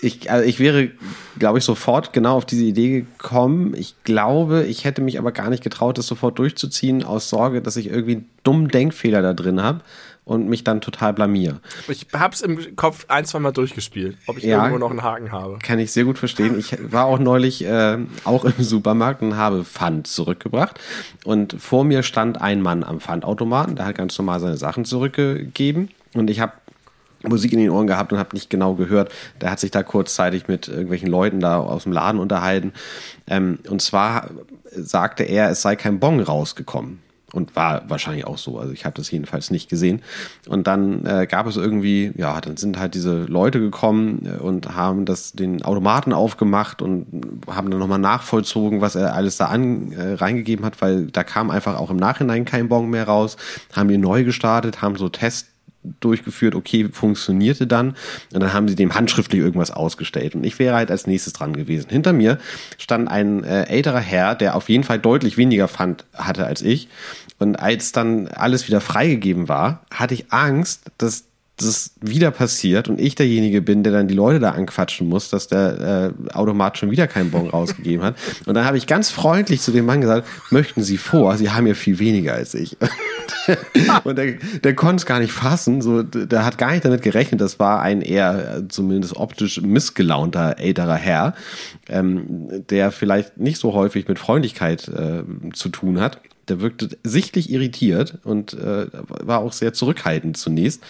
ich, also ich wäre, glaube ich, sofort genau auf diese Idee gekommen. Ich glaube, ich hätte mich aber gar nicht getraut, das sofort durchzuziehen, aus Sorge, dass ich irgendwie einen dummen Denkfehler da drin habe und mich dann total blamier. Ich hab's im Kopf ein, zwei Mal durchgespielt, ob ich Ja. irgendwo noch einen Haken habe. Kann ich sehr gut verstehen. Ich war auch neulich äh, auch im Supermarkt und habe Pfand zurückgebracht. Und vor mir stand ein Mann am Pfandautomaten, der hat ganz normal seine Sachen zurückgegeben. Und ich habe Musik in den Ohren gehabt und habe nicht genau gehört. Der hat sich da kurzzeitig mit irgendwelchen Leuten da aus dem Laden unterhalten. Ähm, und zwar sagte er, es sei kein Bon rausgekommen. Und war wahrscheinlich auch so. Also ich habe das jedenfalls nicht gesehen. Und dann äh, gab es irgendwie, ja, dann sind halt diese Leute gekommen äh, und haben das den Automaten aufgemacht und haben dann nochmal nachvollzogen, was er alles da an, äh, reingegeben hat, weil da kam einfach auch im Nachhinein kein Bon mehr raus, haben ihn neu gestartet, haben so Tests durchgeführt, okay, funktionierte dann. Und dann haben sie dem handschriftlich irgendwas ausgestellt. Und ich wäre halt als nächstes dran gewesen. Hinter mir stand ein äh, älterer Herr, der auf jeden Fall deutlich weniger Pfand hatte als ich. Und als dann alles wieder freigegeben war, hatte ich Angst, dass das wieder passiert und ich derjenige bin, der dann die Leute da anquatschen muss, dass der äh, Automat schon wieder keinen Bon rausgegeben hat. Und dann habe ich ganz freundlich zu dem Mann gesagt, möchten Sie vor? Sie haben ja viel weniger als ich. und der, der konnte es gar nicht fassen. So, der hat gar nicht damit gerechnet. Das war ein eher äh, zumindest optisch missgelaunter älterer Herr, ähm, der vielleicht nicht so häufig mit Freundlichkeit äh, zu tun hat. Der wirkte sichtlich irritiert und äh, war auch sehr zurückhaltend zunächst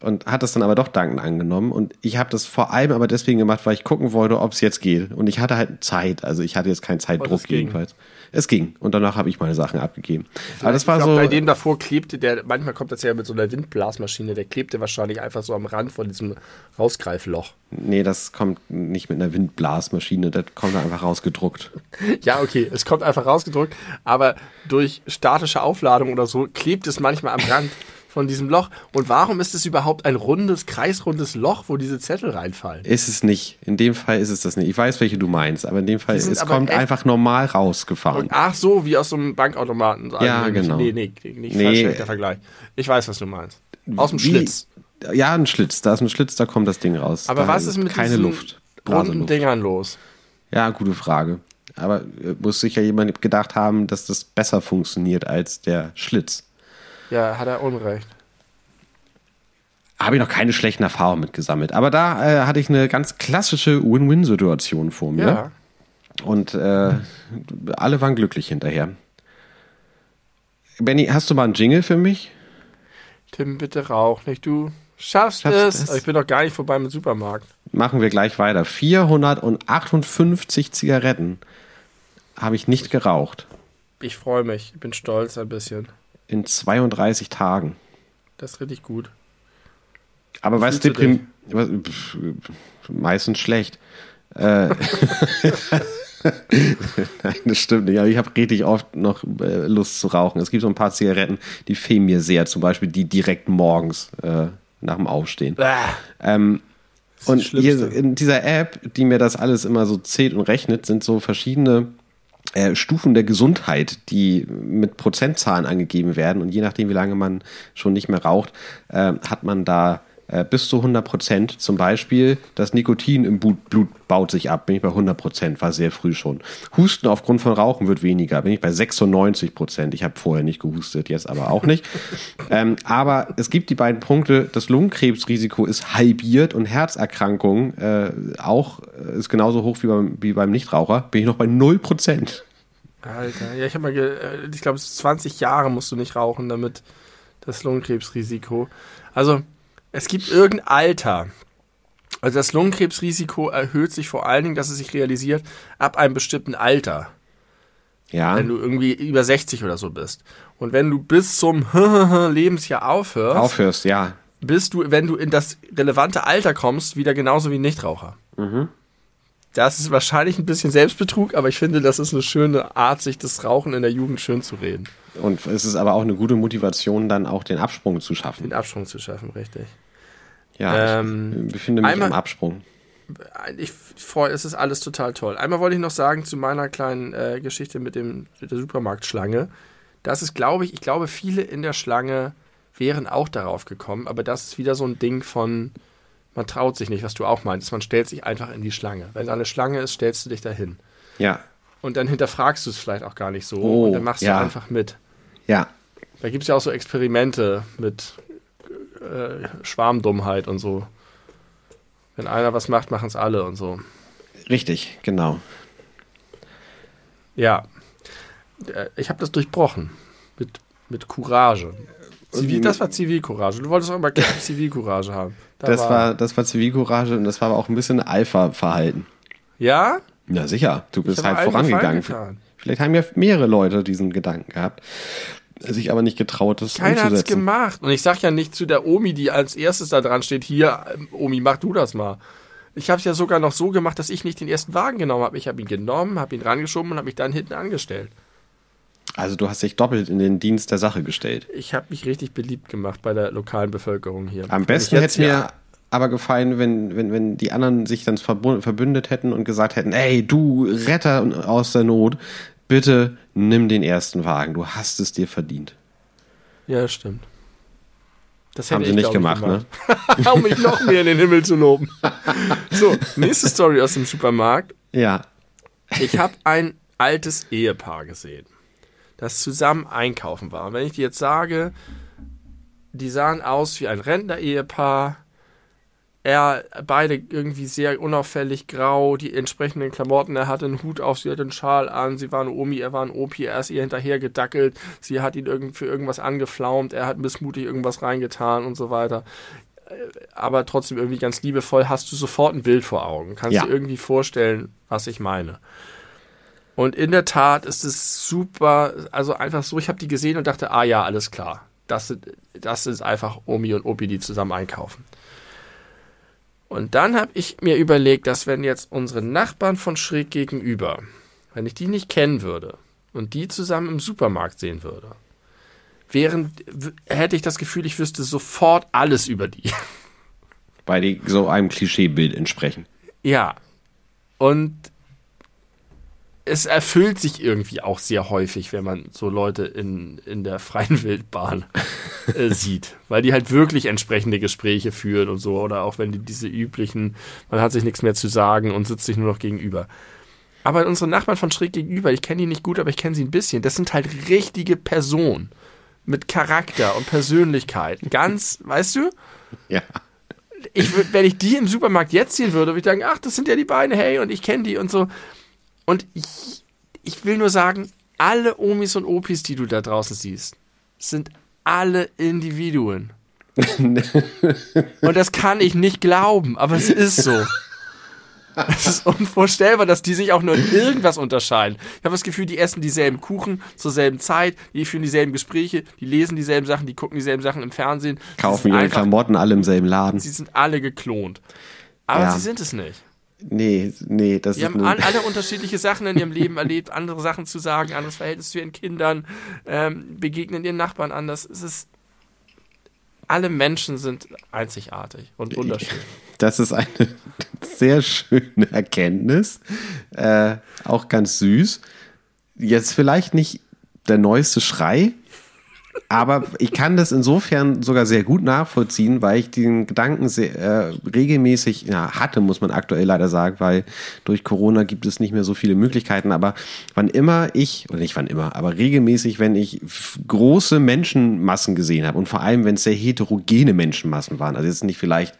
und hat das dann aber doch dankend angenommen. Und ich habe das vor allem aber deswegen gemacht, weil ich gucken wollte, ob es jetzt geht. Und ich hatte halt Zeit, also ich hatte jetzt keinen Zeitdruck jedenfalls. Es ging. Und danach habe ich meine Sachen abgegeben. Vielleicht, aber das war glaub, so. Bei dem davor klebte der, manchmal kommt das ja mit so einer Windblasmaschine, der klebte wahrscheinlich einfach so am Rand von diesem Rausgreifloch. Nee, das kommt nicht mit einer Windblasmaschine, das kommt einfach rausgedruckt. ja, okay, es kommt einfach rausgedruckt, aber durch statische Aufladung oder so klebt es manchmal am Rand von diesem Loch. Und warum ist es überhaupt ein rundes, kreisrundes Loch, wo diese Zettel reinfallen? Ist es nicht. In dem Fall ist es das nicht. Ich weiß, welche du meinst, aber in dem Fall, es kommt einfach normal rausgefahren. Und, ach so, wie aus so einem Bankautomaten. Ja, also, genau. Nee, nee, nicht nee. der Vergleich. Ich weiß, was du meinst. Aus dem wie, Schlitz. Ja, ein Schlitz. Da ist ein Schlitz, da kommt das Ding raus. Aber da was ist mit keine diesen Luft, runden Dingern los? Ja, gute Frage. Aber äh, muss sicher jemand gedacht haben, dass das besser funktioniert als der Schlitz. Ja, hat er Unrecht. Habe ich noch keine schlechten Erfahrungen mitgesammelt. Aber da äh, hatte ich eine ganz klassische Win-Win-Situation vor mir. Ja. Und äh, alle waren glücklich hinterher. Benny, hast du mal einen Jingle für mich? Tim, bitte rauch nicht. Du schaffst, schaffst es. es. Ich bin doch gar nicht vorbei mit Supermarkt. Machen wir gleich weiter. 458 Zigaretten habe ich nicht geraucht. Ich freue mich. Ich bin stolz ein bisschen. In 32 Tagen. Das ist richtig gut. Aber was deprim meistens schlecht. Äh, Nein, das stimmt nicht. Aber ich habe richtig oft noch äh, Lust zu rauchen. Es gibt so ein paar Zigaretten, die fehlen mir sehr. Zum Beispiel die direkt morgens äh, nach dem Aufstehen. Ähm, und hier in dieser App, die mir das alles immer so zählt und rechnet, sind so verschiedene äh, Stufen der Gesundheit, die mit Prozentzahlen angegeben werden. Und je nachdem, wie lange man schon nicht mehr raucht, äh, hat man da äh, bis zu 100 Prozent. Zum Beispiel das Nikotin im Blut, baut sich ab, bin ich bei 100 Prozent, war sehr früh schon. Husten aufgrund von Rauchen wird weniger, bin ich bei 96 Prozent. Ich habe vorher nicht gehustet, jetzt aber auch nicht. ähm, aber es gibt die beiden Punkte, das Lungenkrebsrisiko ist halbiert und Herzerkrankungen äh, auch äh, ist genauso hoch wie beim, wie beim Nichtraucher, bin ich noch bei 0 Prozent. Alter, ja, ich habe mal, äh, ich glaube, 20 Jahre musst du nicht rauchen, damit das Lungenkrebsrisiko. Also, es gibt irgendein Alter. Also das Lungenkrebsrisiko erhöht sich vor allen Dingen, dass es sich realisiert, ab einem bestimmten Alter. Ja. Wenn du irgendwie über 60 oder so bist. Und wenn du bis zum Lebensjahr aufhörst. Aufhörst, ja. Bist du, wenn du in das relevante Alter kommst, wieder genauso wie ein Nichtraucher. Mhm. Das ist wahrscheinlich ein bisschen Selbstbetrug, aber ich finde, das ist eine schöne Art, sich das Rauchen in der Jugend schön zu reden. Und es ist aber auch eine gute Motivation, dann auch den Absprung zu schaffen. Den Absprung zu schaffen, richtig. Ja, ähm, ich befinde mich einmal, am Absprung. Ich freue, es ist alles total toll. Einmal wollte ich noch sagen zu meiner kleinen äh, Geschichte mit, dem, mit der Supermarktschlange. Das ist, glaube ich, ich glaube, viele in der Schlange wären auch darauf gekommen, aber das ist wieder so ein Ding von, man traut sich nicht, was du auch meinst. Man stellt sich einfach in die Schlange. Wenn da eine Schlange ist, stellst du dich dahin. Ja. Und dann hinterfragst du es vielleicht auch gar nicht so. Oh, und dann machst ja. du einfach mit. Ja. Da gibt es ja auch so Experimente mit äh, Schwarmdummheit und so. Wenn einer was macht, machen es alle und so. Richtig, genau. Ja. Äh, ich habe das durchbrochen. Mit, mit Courage. Zivil, das war Zivilcourage. Du wolltest auch immer Zivilcourage haben. Da das, war, war, das war Zivilcourage und das war aber auch ein bisschen Alpha-Verhalten. Ja? Ja, sicher. Du bist halt vorangegangen. Vielleicht haben ja mehrere Leute diesen Gedanken gehabt. Sich aber nicht getraut, das Keiner hat's umzusetzen. gemacht. Und ich sag ja nicht zu der Omi, die als erstes da dran steht, hier, ähm, Omi, mach du das mal. Ich habe es ja sogar noch so gemacht, dass ich nicht den ersten Wagen genommen habe. Ich habe ihn genommen, habe ihn rangeschoben und habe mich dann hinten angestellt. Also du hast dich doppelt in den Dienst der Sache gestellt. Ich habe mich richtig beliebt gemacht bei der lokalen Bevölkerung hier. Am besten hätte es mir aber gefallen, wenn, wenn, wenn die anderen sich dann verbündet hätten und gesagt hätten, ey, du Retter aus der Not, bitte nimm den ersten Wagen, du hast es dir verdient. Ja, das stimmt. Das Haben sie ich, nicht gemacht, gemacht. um mich noch mehr in den Himmel zu loben. So, nächste Story aus dem Supermarkt. Ja. Ich habe ein altes Ehepaar gesehen, das zusammen einkaufen war. Und wenn ich dir jetzt sage, die sahen aus wie ein Rentner-Ehepaar, er beide irgendwie sehr unauffällig grau, die entsprechenden Klamotten, er hatte einen Hut auf, sie hatte einen Schal an, sie war eine Omi, er war ein Opi, er ist ihr hinterher gedackelt, sie hat ihn irgend für irgendwas angeflaumt, er hat missmutig irgendwas reingetan und so weiter. Äh, Aber trotzdem irgendwie ganz liebevoll, hast du sofort ein Bild vor Augen, kannst Ja. dir irgendwie vorstellen, was ich meine. Und in der Tat ist es super, also einfach so, ich habe die gesehen und dachte, ah ja, alles klar. Das sind, das ist einfach Omi und Opi, die zusammen einkaufen. Und dann habe ich mir überlegt, dass wenn jetzt unsere Nachbarn von schräg gegenüber, wenn ich die nicht kennen würde und die zusammen im Supermarkt sehen würde, während hätte ich das Gefühl, ich wüsste sofort alles über die. Weil die so einem Klischeebild entsprechen. Ja. Und es erfüllt sich irgendwie auch sehr häufig, wenn man so Leute in, in der freien Wildbahn äh, sieht. Weil die halt wirklich entsprechende Gespräche führen und so. Oder auch wenn die diese üblichen, man hat sich nichts mehr zu sagen und sitzt sich nur noch gegenüber. Aber unsere Nachbarn von schräg gegenüber, ich kenne die nicht gut, aber ich kenne sie ein bisschen. Das sind halt richtige Personen. Mit Charakter und Persönlichkeit. Ganz, weißt du? Ja. ich wenn ich die im Supermarkt jetzt sehen würde, würde ich sagen, ach, das sind ja die beiden, hey, und ich kenne die und so. Und ich, ich will nur sagen, alle Omis und Opis, die du da draußen siehst, sind alle Individuen. und das kann ich nicht glauben, aber es ist so. Es ist unvorstellbar, dass die sich auch nur in irgendwas unterscheiden. Ich habe das Gefühl, die essen dieselben Kuchen zur selben Zeit, die führen dieselben Gespräche, die lesen dieselben Sachen, die gucken dieselben Sachen im Fernsehen. Kaufen ihre einfach Klamotten alle im selben Laden. Sie sind alle geklont. Aber Ja. sie sind es nicht. Nee, nee, das Die ist haben eine- all, alle unterschiedliche Sachen in ihrem Leben erlebt, andere Sachen zu sagen, anderes Verhältnis zu ihren Kindern, ähm, begegnen ihren Nachbarn anders. Es ist, alle Menschen sind einzigartig und wunderschön. Das ist eine sehr schöne Erkenntnis. Äh, auch ganz süß. Jetzt vielleicht nicht der neueste Schrei, aber ich kann das insofern sogar sehr gut nachvollziehen, weil ich den Gedanken sehr, äh, regelmäßig ja, hatte, muss man aktuell leider sagen, weil durch Corona gibt es nicht mehr so viele Möglichkeiten. Aber wann immer ich, oder nicht wann immer, aber regelmäßig, wenn ich große Menschenmassen gesehen habe und vor allem, wenn es sehr heterogene Menschenmassen waren, also jetzt nicht vielleicht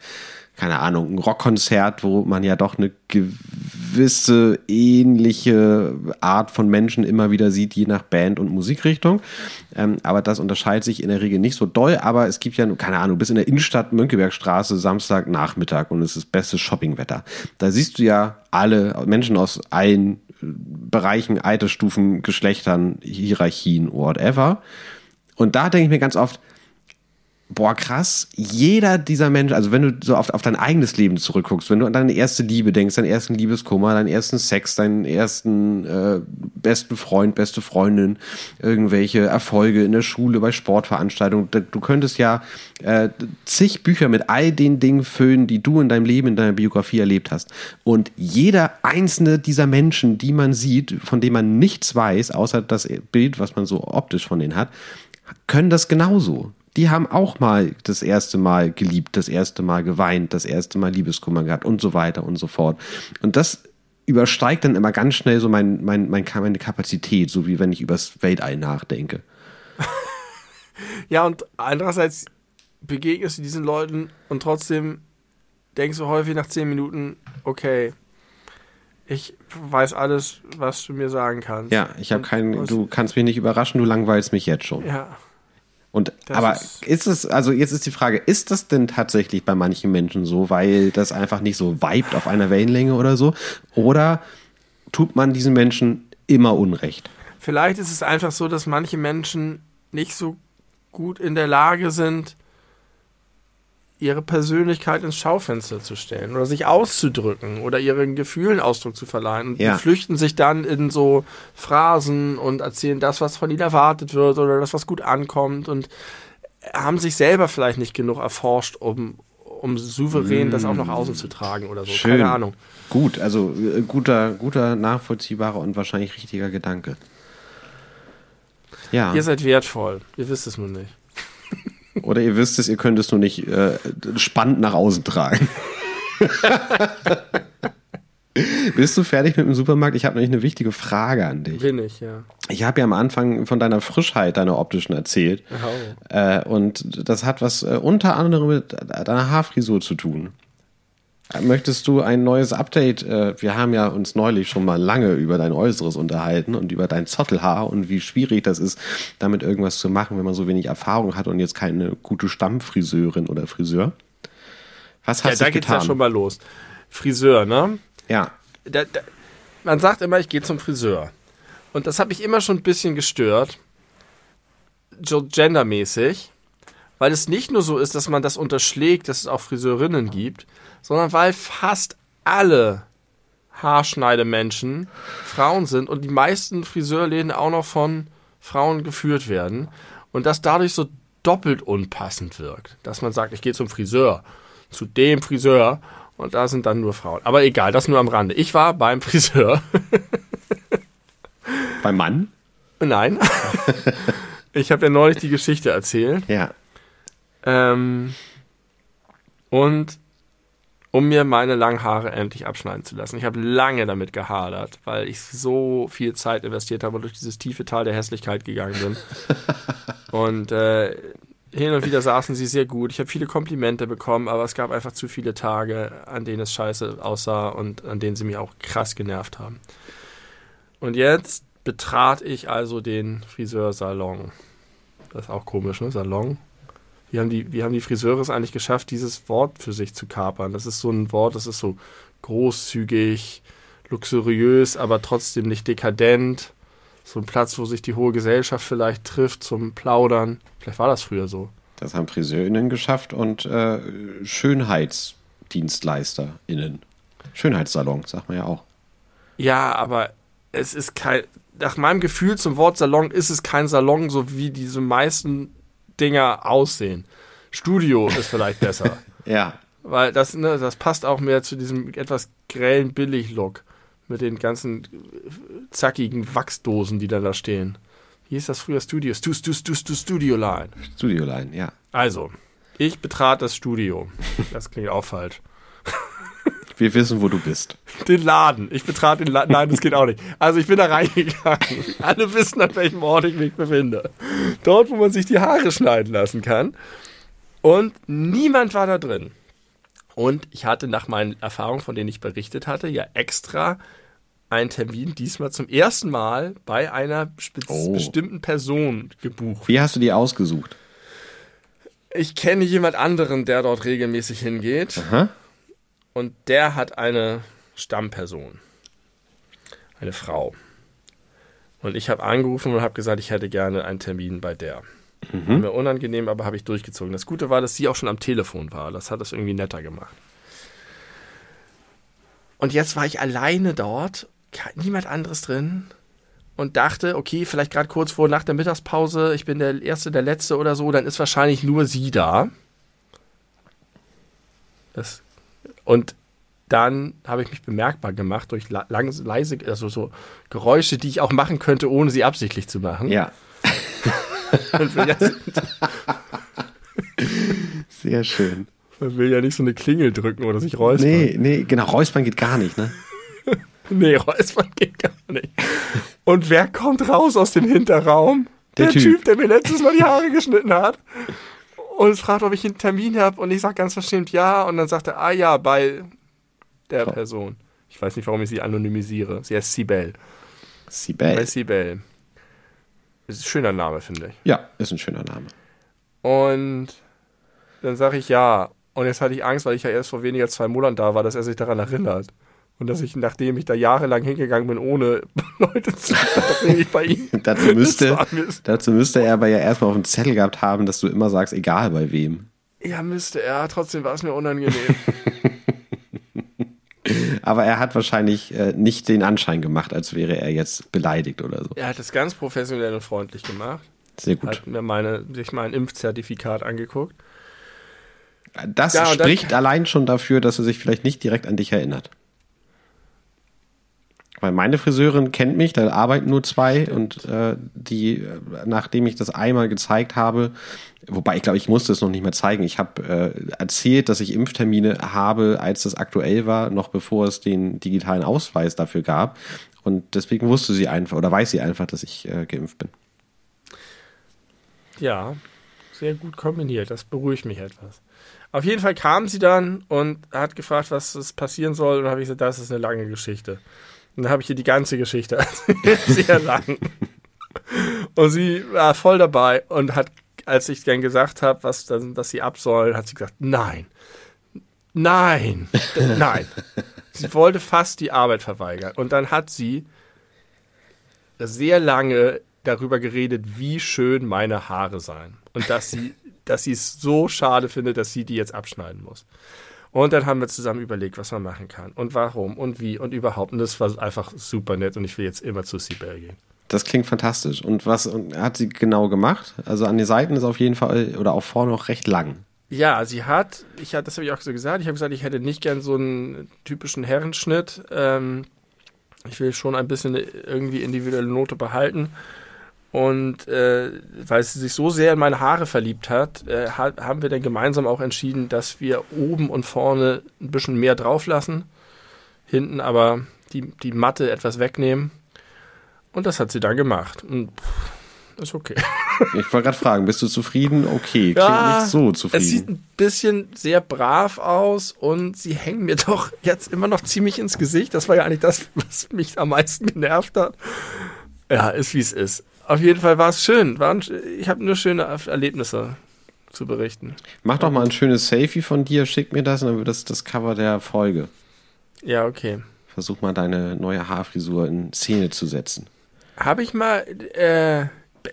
keine Ahnung, ein Rockkonzert, wo man ja doch eine gewisse ähnliche Art von Menschen immer wieder sieht, je nach Band und Musikrichtung. Ähm, aber das unterscheidet sich in der Regel nicht so doll. Aber es gibt ja, keine Ahnung, bis in der Innenstadt Mönckebergstraße Samstagnachmittag und es ist bestes Shoppingwetter. Da siehst du ja alle Menschen aus allen äh, Bereichen, Altersstufen, Geschlechtern, Hierarchien, whatever. Und da denke ich mir ganz oft, boah, krass, jeder dieser Menschen, also wenn du so auf, auf dein eigenes Leben zurückguckst, wenn du an deine erste Liebe denkst, deinen ersten Liebeskummer, deinen ersten Sex, deinen ersten äh, besten Freund, beste Freundin, irgendwelche Erfolge in der Schule, bei Sportveranstaltungen, du könntest ja äh, zig Bücher mit all den Dingen füllen, die du in deinem Leben, in deiner Biografie erlebt hast. Und jeder einzelne dieser Menschen, die man sieht, von dem man nichts weiß, außer das Bild, was man so optisch von denen hat, können das genauso. Die haben auch mal das erste Mal geliebt, das erste Mal geweint, das erste Mal Liebeskummer gehabt und so weiter und so fort. Und das übersteigt dann immer ganz schnell so mein, mein, mein, meine Kapazität, so wie wenn ich übers Weltall nachdenke. Ja, und andererseits begegnest du diesen Leuten und trotzdem denkst du häufig nach zehn Minuten, okay, ich weiß alles, was du mir sagen kannst. Ja, ich habe keinen, du kannst mich nicht überraschen, du langweilst mich jetzt schon. Ja. Und Das aber ist- ist es, also jetzt ist die Frage, ist das denn tatsächlich bei manchen Menschen so, weil das einfach nicht so vibet auf einer Wellenlänge oder so? Oder tut man diesen Menschen immer Unrecht? Vielleicht ist es einfach so, dass manche Menschen nicht so gut in der Lage sind, ihre Persönlichkeit ins Schaufenster zu stellen oder sich auszudrücken oder ihren Gefühlen Ausdruck zu verleihen. Und Ja. die flüchten sich dann in so Phrasen und erzählen das, was von ihnen erwartet wird oder das, was gut ankommt und haben sich selber vielleicht nicht genug erforscht, um, um souverän das auch nach außen zu tragen oder so. Schön. Keine Ahnung. Gut, also äh, guter, guter, nachvollziehbarer und wahrscheinlich richtiger Gedanke. Ja. Ihr seid wertvoll. Ihr wisst es nur nicht. Oder ihr wisst es, ihr könnt es nur nicht äh, spannend nach außen tragen. Bist du fertig mit dem Supermarkt? Ich habe nämlich eine wichtige Frage an dich. Bin ich, ja. Ich habe ja am Anfang von deiner Frischheit, deiner optischen erzählt. Oh. Äh, und das hat was äh, unter anderem mit deiner Haarfrisur zu tun. Möchtest du ein neues Update? Äh, wir haben ja uns neulich schon mal lange über dein Äußeres unterhalten und über dein Zottelhaar und wie schwierig das ist, damit irgendwas zu machen, wenn man so wenig Erfahrung hat und jetzt keine gute Stammfriseurin oder Friseur. Was Ja, hast da du geht's getan? ja schon mal los. Friseur, ne? ja, da, da, man sagt immer, ich gehe zum Friseur. Und das hat mich immer schon ein bisschen gestört, so gendermäßig, weil es nicht nur so ist, dass man das unterschlägt, dass es auch Friseurinnen gibt, sondern weil fast alle Haarschneidemenschen Frauen sind und die meisten Friseurläden auch noch von Frauen geführt werden und das dadurch so doppelt unpassend wirkt, dass man sagt, ich gehe zum Friseur, zu dem Friseur und da sind dann nur Frauen. Aber egal, das nur am Rande. Ich war beim Friseur. beim Mann? Nein. ich habe ja neulich die Geschichte erzählt. Ja. Ähm, und um mir meine langen Haare endlich abschneiden zu lassen. Ich habe lange damit gehadert, weil ich so viel Zeit investiert habe und durch dieses tiefe Tal der Hässlichkeit gegangen bin. und äh, hin und wieder saßen sie sehr gut. Ich habe viele Komplimente bekommen, aber es gab einfach zu viele Tage, an denen es scheiße aussah und an denen sie mich auch krass genervt haben. Und jetzt betrat ich also den Friseursalon. Das ist auch komisch, ne? Salon. Wie haben, die, wie haben die Friseure es eigentlich geschafft, dieses Wort für sich zu kapern? Das ist so ein Wort, das ist so großzügig, luxuriös, aber trotzdem nicht dekadent. So ein Platz, wo sich die hohe Gesellschaft vielleicht trifft zum Plaudern. Vielleicht war das früher so. Das haben FriseurInnen geschafft und äh, SchönheitsdienstleisterInnen. Schönheitssalon, sagt man ja auch. Ja, aber es ist kein. Nach meinem Gefühl zum Wort Salon ist es kein Salon, so wie diese meisten Dinger aussehen. Studio ist vielleicht besser. Ja. Weil das, ne, das passt auch mehr zu diesem etwas grellen Billig-Look. Mit den ganzen zackigen Wachsdosen, die dann da stehen. Wie hieß das früher Studio? Stu, Stu, Stu, Stu, Studio Line. Studioline, ja. Also, ich betrat das Studio. Das klingt auch falsch. Wir wissen, wo du bist. Den Laden. Ich betrat den Laden. Nein, das geht auch nicht. Also ich bin da reingegangen. Alle wissen, an welchem Ort ich mich befinde. Dort, wo man sich die Haare schneiden lassen kann. Und niemand war da drin. Und ich hatte nach meinen Erfahrungen, von denen ich berichtet hatte, ja extra einen Termin diesmal zum ersten Mal bei einer Oh. bestimmten Person gebucht. Wie hast du die ausgesucht? Ich kenne jemand anderen, der dort regelmäßig hingeht. Aha. Und der hat eine Stammperson. Eine Frau. Und ich habe angerufen und habe gesagt, ich hätte gerne einen Termin bei der. War mir unangenehm, aber habe ich durchgezogen. Das Gute war, dass sie auch schon am Telefon war. Das hat es irgendwie netter gemacht. Und jetzt war ich alleine dort, niemand anderes drin und dachte, okay, vielleicht gerade kurz vor nach der Mittagspause, ich bin der Erste, der Letzte oder so, dann ist wahrscheinlich nur sie da. Das, und dann habe ich mich bemerkbar gemacht durch la- lang, leise, also so Geräusche, die ich auch machen könnte, ohne sie absichtlich zu machen. Ja, Sehr schön. man will ja nicht so eine Klingel drücken oder sich räuspern. Nee, nee, genau, Räuspern geht gar nicht, ne? Nee, räuspern geht gar nicht. Und wer kommt raus aus dem Hinterraum? Der Der, Typ. typ. der mir letztes Mal die Haare geschnitten hat. Und fragt, ob ich einen Termin habe. Und ich sage ganz verstimmt ja. Und dann sagt er, ah ja, bei der Frau. Person. Ich weiß nicht, warum ich sie anonymisiere. Sie heißt Sibel. Bei Sibel. Sibel. Das ist ein schöner Name, finde ich. Ja, ist ein schöner Name. Und dann sage ich ja. Und jetzt hatte ich Angst, weil ich ja erst vor weniger als zwei Monaten da war, dass er sich daran erinnert. Und dass ich, nachdem ich da jahrelang hingegangen bin, ohne Leute zu ich bei ihm. dazu, müsste, dazu müsste er aber ja erstmal auf dem Zettel gehabt haben, dass du immer sagst, egal bei wem. Ja, müsste er. Trotzdem war es mir unangenehm. aber er hat wahrscheinlich äh, nicht den Anschein gemacht, als wäre er jetzt beleidigt oder so. Er hat es ganz professionell und freundlich gemacht. Sehr gut. Hat mir meine, sich mein Impfzertifikat angeguckt. Das ja, spricht allein schon dafür, dass er sich vielleicht nicht direkt an dich erinnert. Weil meine Friseurin kennt mich, da arbeiten nur zwei Stimmt. und äh, die, nachdem ich das einmal gezeigt habe, wobei ich glaube, ich musste es noch nicht mehr zeigen. Ich habe äh, erzählt, dass ich Impftermine habe, als das aktuell war, noch bevor es den digitalen Ausweis dafür gab. Und deswegen wusste sie einfach oder weiß sie einfach, dass ich äh, geimpft bin. Ja, sehr gut kombiniert. Das beruhigt mich etwas. Auf jeden Fall kam sie dann und hat gefragt, was es passieren soll. Und habe ich gesagt, das ist eine lange Geschichte. Und dann habe ich ihr die ganze Geschichte sehr lang. Und sie war voll dabei und hat, als ich dann gesagt habe, was dann, dass sie ab soll, hat sie gesagt, nein, nein, nein. Sie wollte fast die Arbeit verweigern. Und dann hat sie sehr lange darüber geredet, wie schön meine Haare seien. Und dass sie, dass sie es so schade findet, dass sie die jetzt abschneiden muss. Und dann haben wir zusammen überlegt, was man machen kann und warum und wie und überhaupt. Und das war einfach super nett und ich will jetzt immer zu Sibel gehen. Das klingt fantastisch. Und was hat sie genau gemacht? Also an den Seiten ist auf jeden Fall oder auch vorne noch recht lang. Ja, sie hat, ich das habe ich auch so gesagt, ich habe gesagt, ich hätte nicht gern so einen typischen Herrenschnitt. Ähm, ich will schon ein bisschen irgendwie individuelle Note behalten. Und äh, weil sie sich so sehr in meine Haare verliebt hat, äh, haben wir dann gemeinsam auch entschieden, dass wir oben und vorne ein bisschen mehr drauf lassen, hinten aber die, die Matte etwas wegnehmen. Und das hat sie dann gemacht. Und pff, ist okay. Ich wollte gerade fragen, bist du zufrieden? Okay, klingt ja, nicht so zufrieden. Es sieht ein bisschen sehr brav aus und sie hängen mir doch jetzt immer noch ziemlich ins Gesicht. Das war ja eigentlich das, was mich am meisten genervt hat. Ja, ist wie es ist. Auf jeden Fall war es schön. War ein, ich habe nur schöne Erlebnisse zu berichten. Mach doch mal ein schönes Selfie von dir, schick mir das und dann wird das das Cover der Folge. Ja, okay. Versuch mal deine neue Haarfrisur in Szene zu setzen. Habe ich mal, äh,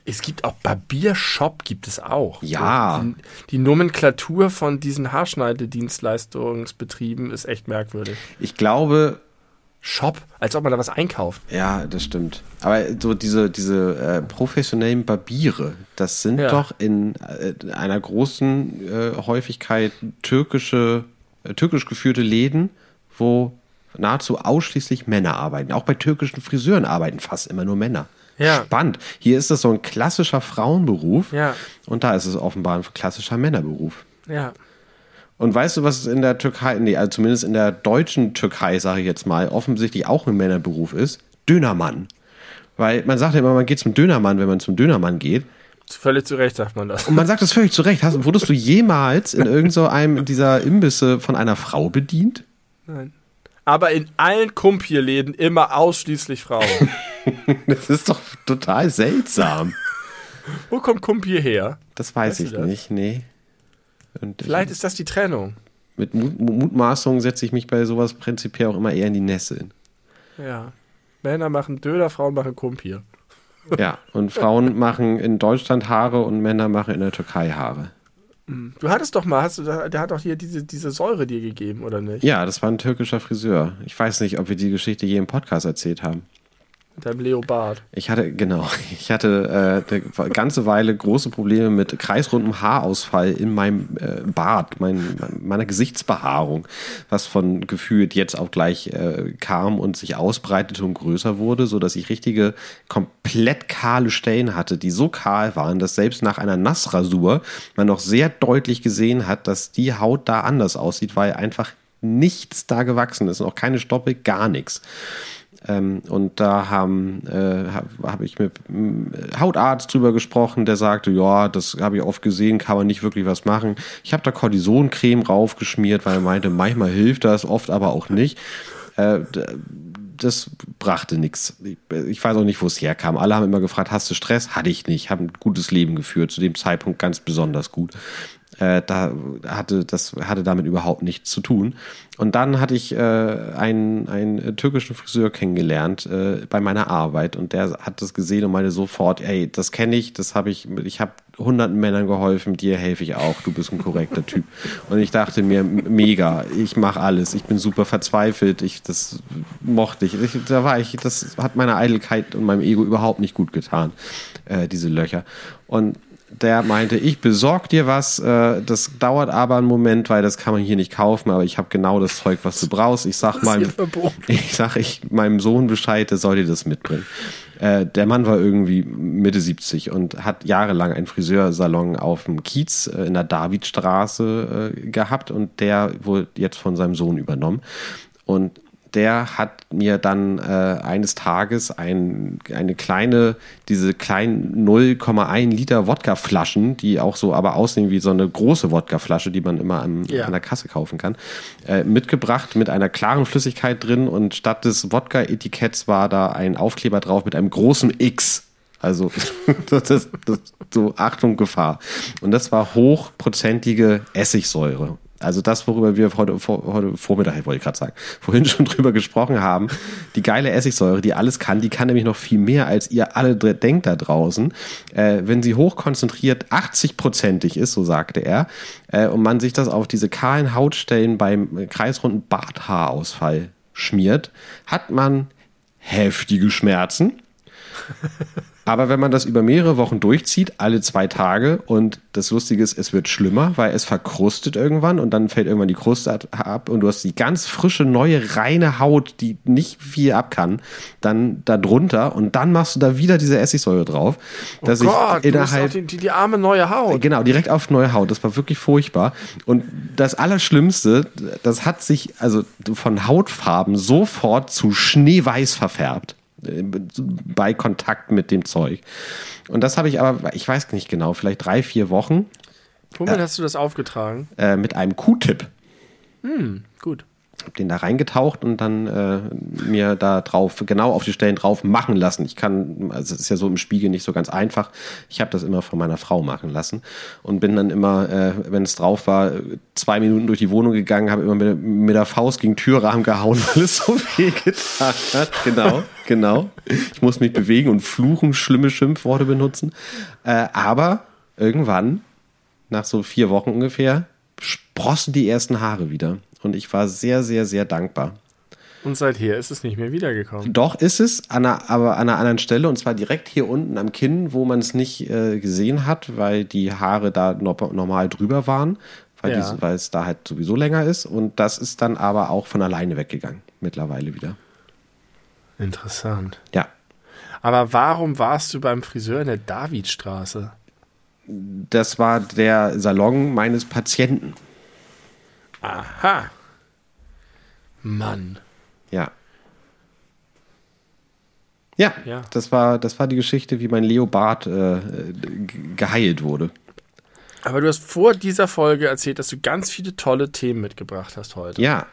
es gibt auch Barbiershop gibt es auch. Ja. Die, die, Nomenklatur von diesen Haarschneidedienstleistungsbetrieben ist echt merkwürdig. Ich glaube, Shop, als ob man da was einkauft. Ja, das stimmt. Aber so diese, diese äh, professionellen Barbiere, das sind ja. doch in äh, einer großen äh, Häufigkeit türkische, äh, türkisch geführte Läden, wo nahezu ausschließlich Männer arbeiten. Auch bei türkischen Friseuren arbeiten fast immer nur Männer. Ja. Spannend. Hier ist das so ein klassischer Frauenberuf ja. und da ist es offenbar ein klassischer Männerberuf. Ja. Und weißt du, was in der Türkei, nee, also zumindest in der deutschen Türkei, sage ich jetzt mal, offensichtlich auch ein Männerberuf ist? Dönermann. Weil man sagt ja immer, man geht zum Dönermann, wenn man zum Dönermann geht. Völlig zu Recht sagt man das. Und man sagt das völlig zu Recht. Hast, wurdest du jemals in irgendeinem so dieser Imbisse von einer Frau bedient? Nein. Aber in allen Kumpierläden immer ausschließlich Frauen. das ist doch total seltsam. Wo kommt Kumpier her? Das weiß weißt ich nicht, nee. Und Vielleicht ist das die Trennung. Mit Mut Mutmaßungen setze ich mich bei sowas prinzipiell auch immer eher in die Nässe. Ja. Männer machen Döner, Frauen machen Kumpir. Ja, und Frauen machen in Deutschland Haare und Männer machen in der Türkei Haare. Mhm. Du hattest doch mal, hast du, der hat doch hier diese, diese Säure dir gegeben, oder nicht? Ja, das war ein türkischer Friseur. Ich weiß nicht, ob wir die Geschichte je im Podcast erzählt haben. Mit deinem Leopard. Ich hatte, genau, ich hatte äh, eine ganze Weile große Probleme mit kreisrundem Haarausfall in meinem äh, Bart, mein, meiner Gesichtsbehaarung, was von gefühlt jetzt auch gleich äh, kam und sich ausbreitete und größer wurde, so dass ich richtige, komplett kahle Stellen hatte, die so kahl waren, dass selbst nach einer Nassrasur man noch sehr deutlich gesehen hat, dass die Haut da anders aussieht, weil einfach nichts da gewachsen ist, auch keine Stoppel, gar nichts. Ähm, und da haben äh, habe hab ich mit Hautarzt drüber gesprochen, der sagte, ja, das habe ich oft gesehen, kann man nicht wirklich was machen. Ich habe da Kortisoncreme raufgeschmiert, weil er meinte, manchmal hilft das, oft aber auch nicht. Äh, das brachte nichts. Ich weiß auch nicht, wo es herkam. Alle haben immer gefragt, hast du Stress? Hatte ich nicht. Habe ein gutes Leben geführt, zu dem Zeitpunkt ganz besonders gut. Äh, da hatte das hatte damit überhaupt nichts zu tun. Und dann hatte ich äh, einen, einen türkischen Friseur kennengelernt äh, bei meiner Arbeit und der hat das gesehen und meinte sofort, ey, das kenne ich, das habe ich, ich habe hunderten Männern geholfen, dir helfe ich auch, du bist ein korrekter Typ. Und ich dachte mir, mega, ich mache alles, ich bin super verzweifelt, ich das mochte ich. ich. Da war ich, das hat meiner Eitelkeit und meinem Ego überhaupt nicht gut getan, äh, diese Löcher. Und der meinte, ich besorg dir was, äh, das dauert aber einen Moment, weil das kann man hier nicht kaufen, aber ich habe genau das Zeug, was du brauchst. Ich sag meinem, ich sag ich meinem Sohn Bescheid, der soll dir das mitbringen. Äh, der Mann war irgendwie Mitte 70 und hat jahrelang einen Friseursalon auf dem Kiez äh, in der Davidstraße äh, gehabt und der wurde jetzt von seinem Sohn übernommen. Und der hat mir dann äh, eines Tages ein, eine kleine, diese kleinen 0,1 Liter Wodkaflaschen, die auch so aber aussehen wie so eine große Wodkaflasche, die man immer an, ja. an der Kasse kaufen kann, äh, mitgebracht mit einer klaren Flüssigkeit drin und statt des Wodka-Etiketts war da ein Aufkleber drauf mit einem großen X. Also das ist so Achtung Gefahr. Und das war hochprozentige Essigsäure. Also das, worüber wir heute, vor, heute Vormittag, wollte ich gerade sagen, vorhin schon drüber gesprochen haben. Die geile Essigsäure, die alles kann, die kann nämlich noch viel mehr, als ihr alle denkt da draußen. Äh, wenn sie hochkonzentriert 80-prozentig ist, so sagte er, äh, und man sich das auf diese kahlen Hautstellen beim kreisrunden Barthaarausfall schmiert, hat man heftige Schmerzen. Aber wenn man das über mehrere Wochen durchzieht, alle zwei Tage, und das Lustige ist, es wird schlimmer, weil es verkrustet irgendwann und dann fällt irgendwann die Kruste ab und du hast die ganz frische, neue, reine Haut, die nicht viel ab kann, dann da drunter und dann machst du da wieder diese Essigsäure drauf. Oh dass Gott, ich innerhalb, die, die, die arme neue Haut. Genau, direkt auf neue Haut. Das war wirklich furchtbar. Und das Allerschlimmste, das hat sich also von Hautfarben sofort zu schneeweiß verfärbt bei Kontakt mit dem Zeug. Und das habe ich aber, ich weiß nicht genau, vielleicht drei, vier Wochen. Womit äh, hast du das aufgetragen? Äh, mit einem Q-Tip. Hm, gut habe den da reingetaucht und dann äh, mir da drauf, genau auf die Stellen drauf machen lassen. Ich kann, also es ist ja so im Spiegel nicht so ganz einfach. Ich habe das immer von meiner Frau machen lassen und bin dann immer, äh, wenn es drauf war, zwei Minuten durch die Wohnung gegangen, habe immer mit, mit, der Faust gegen Türrahmen gehauen, weil es so viel getan hat. Genau, genau. Ich muss mich bewegen und fluchen, schlimme Schimpfworte benutzen. Äh, aber irgendwann, nach so vier Wochen ungefähr, sprossen die ersten Haare wieder. Und ich war sehr, sehr, sehr dankbar. Und seither ist es nicht mehr wiedergekommen. Doch ist es, an einer, aber an einer anderen Stelle und zwar direkt hier unten am Kinn, wo man es nicht äh, gesehen hat, weil die Haare da no normal drüber waren, weil, ja. die, weil es da halt sowieso länger ist. Und das ist dann aber auch von alleine weggegangen, mittlerweile wieder. Interessant. Ja. Aber warum warst du beim Friseur in der Davidstraße? Das war der Salon meines Patienten. Aha. Mann. Ja. Ja, ja, Das, war, das war die Geschichte, wie mein Leopard äh, geheilt wurde. Aber du hast vor dieser Folge erzählt, dass du ganz viele tolle Themen mitgebracht hast heute. Ja.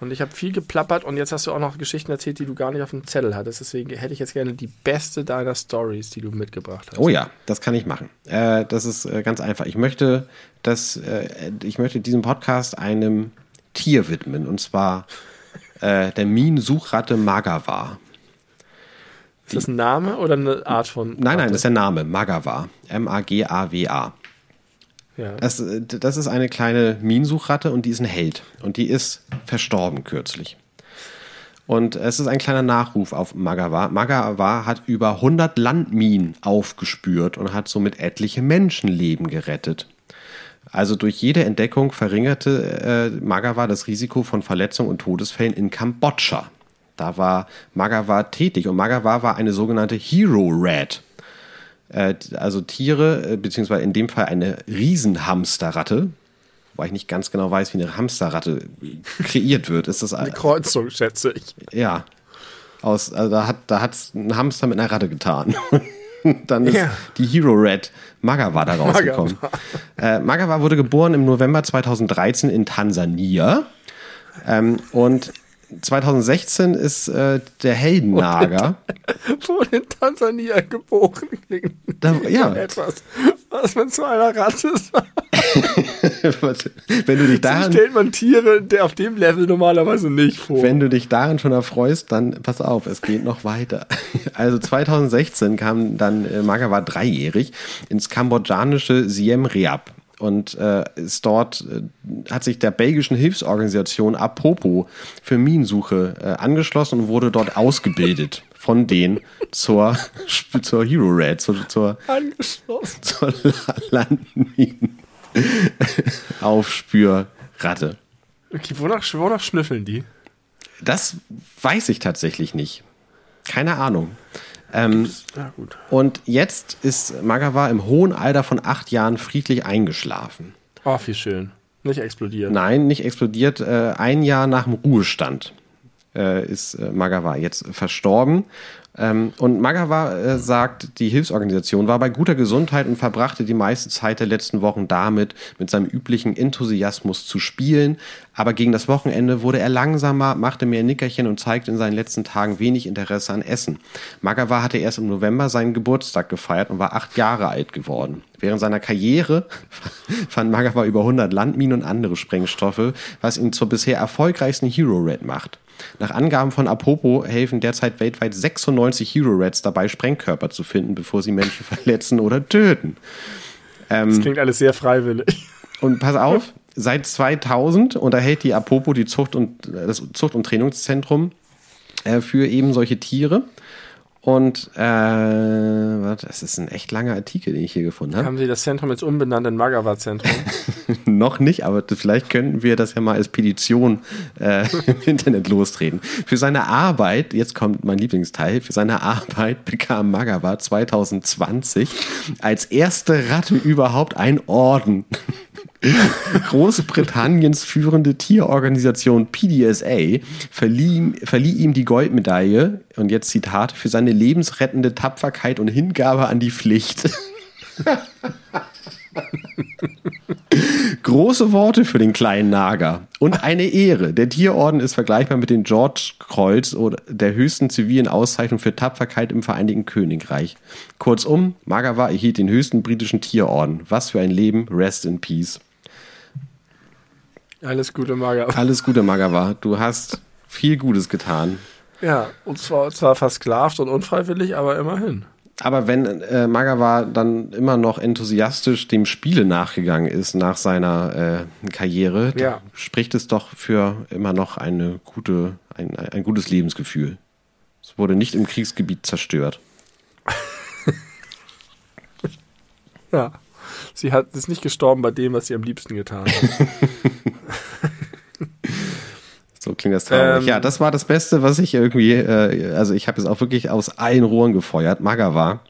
Und ich habe viel geplappert und jetzt hast du auch noch Geschichten erzählt, die du gar nicht auf dem Zettel hattest. Deswegen hätte ich jetzt gerne die beste deiner Stories, die du mitgebracht hast. Oh ja, das kann ich machen. Äh, das ist äh, ganz einfach. Ich möchte, dass, äh, ich möchte diesen Podcast einem Tier widmen, und zwar äh, der Minensuchratte Magawa. Ist das ein Name oder eine Art von. Nein, nein, das ist der Name, Magawa. M-A-G-A-W-A. Ja. Das, das ist eine kleine Minensuchratte und die ist ein Held. Und die ist verstorben kürzlich. Und es ist ein kleiner Nachruf auf Magawa. Magawa hat über 100 Landminen aufgespürt und hat somit etliche Menschenleben gerettet. Also durch jede Entdeckung verringerte äh, Magawa das Risiko von Verletzungen und Todesfällen in Kambodscha. Da war Magawa tätig und Magawa war eine sogenannte Hero Rat. Äh, also Tiere, äh, beziehungsweise in dem Fall eine Riesenhamsterratte, wobei ich nicht ganz genau weiß, wie eine Hamsterratte kreiert wird. Ist das eine Kreuzung, schätze ich. Ja. Aus, also da hat da hat's ein Hamster mit einer Ratte getan. Dann ist ja. die Hero Red Magawa da rausgekommen. Magawa. Äh, Magawa wurde geboren im November 2013 in Tansania. Ähm, und 2016 ist äh, der Heldennager. Wurde in Tansania geboren. Da, ja. Etwas, was mit so einer Ratte sagt. wenn du dich daran, so stellt man Tiere auf dem Level normalerweise nicht vor. Wenn du dich daran schon erfreust, dann pass auf, es geht noch weiter. Also 2016 kam dann äh, Magawa dreijährig ins kambodschanische Siem Reap und äh, ist dort äh, hat sich der belgischen Hilfsorganisation Apopo für Minensuche äh, angeschlossen und wurde dort ausgebildet von denen zur zur Hero Red zur zur, zur Landminen Aufspürratte. Okay, wonach, wonach schnüffeln die? Das weiß ich tatsächlich nicht. Keine Ahnung. Ähm, ja. Und jetzt ist Magawa im hohen Alter von acht Jahren friedlich eingeschlafen. Oh, wie schön. Nicht explodiert. Nein, nicht explodiert. Äh, ein Jahr nach dem Ruhestand äh, ist äh, Magawa jetzt verstorben. Ähm, und Magawa äh, sagt, die Hilfsorganisation war bei guter Gesundheit und verbrachte die meiste Zeit der letzten Wochen damit, mit seinem üblichen Enthusiasmus zu spielen. Aber gegen das Wochenende wurde er langsamer, machte mehr Nickerchen und zeigte in seinen letzten Tagen wenig Interesse an Essen. Magawa hatte erst im November seinen Geburtstag gefeiert und war acht Jahre alt geworden. Während seiner Karriere fand Magawa über 100 Landminen und andere Sprengstoffe, was ihn zur bisher erfolgreichsten Hero Red macht. Nach Angaben von Apopo helfen derzeit weltweit 96 Hero Reds dabei, Sprengkörper zu finden, bevor sie Menschen verletzen oder töten. Ähm, das klingt alles sehr freiwillig. Und pass auf, seit 2000 unterhält die Apopo die Zucht und, das Zucht- und Trainingszentrum äh, für eben solche Tiere. Und äh, warte, das ist ein echt langer Artikel, den ich hier gefunden habe. Haben Sie das Zentrum jetzt umbenannt in Magawa-Zentrum? Noch nicht, aber vielleicht könnten wir das ja mal als Petition äh, im Internet lostreten. Für seine Arbeit, jetzt kommt mein Lieblingsteil, für seine Arbeit bekam Magawa 2020 als erste Ratte überhaupt ein Orden. Großbritanniens führende Tierorganisation PDSA verlieh, verlieh ihm die Goldmedaille, und jetzt Zitat, für seine lebensrettende Tapferkeit und Hingabe an die Pflicht. Große Worte für den kleinen Nager und eine Ehre. Der Tierorden ist vergleichbar mit dem George Kreuz oder der höchsten zivilen Auszeichnung für Tapferkeit im Vereinigten Königreich. Kurzum, Magawa erhielt den höchsten britischen Tierorden. Was für ein Leben. Rest in Peace. Alles Gute, Magawa. Alles Gute, Magawa. Du hast viel Gutes getan. Ja, und zwar, zwar versklavt und unfreiwillig, aber immerhin. Aber wenn äh, Magawa dann immer noch enthusiastisch dem Spiele nachgegangen ist nach seiner äh, Karriere, ja. spricht es doch für immer noch eine gute, ein, ein gutes Lebensgefühl. Es wurde nicht im Kriegsgebiet zerstört. ja. Sie hat, ist nicht gestorben bei dem, was sie am liebsten getan hat. so klingt das traurig. Ähm, ja, das war das Beste, was ich irgendwie, äh, also ich habe es auch wirklich aus allen Rohren gefeuert. Magawa.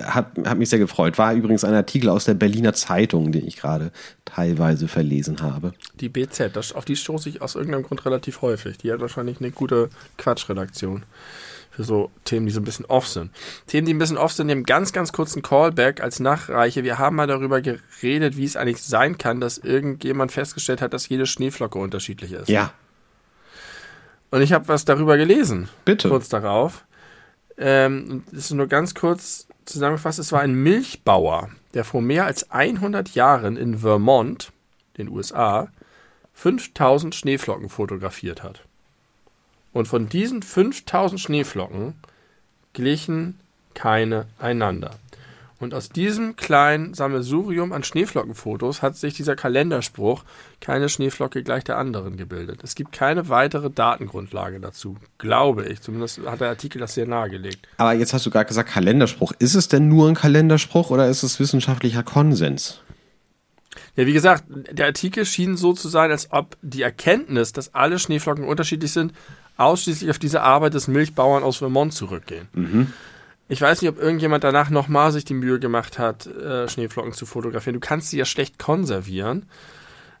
Hat, hat mich sehr gefreut. War übrigens ein Artikel aus der Berliner Zeitung, den ich gerade teilweise verlesen habe. Die BZ, das, auf die stoße ich aus irgendeinem Grund relativ häufig. Die hat wahrscheinlich eine gute Quatschredaktion für so Themen, die so ein bisschen off sind. Themen, die ein bisschen off sind, die haben ganz, ganz kurzen Callback als Nachreiche. Wir haben mal darüber geredet, wie es eigentlich sein kann, dass irgendjemand festgestellt hat, dass jede Schneeflocke unterschiedlich ist. Ja. Und ich habe was darüber gelesen. Bitte. Kurz darauf. Ähm, das ist nur ganz kurz zusammengefasst. Es war ein Milchbauer, der vor mehr als 100 Jahren in Vermont, den USA, 5000 Schneeflocken fotografiert hat. Und von diesen 5000 Schneeflocken glichen keine einander. Und aus diesem kleinen Sammelsurium an Schneeflockenfotos hat sich dieser Kalenderspruch keine Schneeflocke gleich der anderen gebildet. Es gibt keine weitere Datengrundlage dazu, glaube ich. Zumindest hat der Artikel das sehr nahegelegt. Aber jetzt hast du gerade gesagt Kalenderspruch. Ist es denn nur ein Kalenderspruch oder ist es wissenschaftlicher Konsens? Ja, wie gesagt, der Artikel schien so zu sein, als ob die Erkenntnis, dass alle Schneeflocken unterschiedlich sind, ausschließlich auf diese Arbeit des Milchbauern aus Vermont zurückgehen. Mhm. Ich weiß nicht, ob irgendjemand danach nochmal sich die Mühe gemacht hat, äh, Schneeflocken zu fotografieren. Du kannst sie ja schlecht konservieren.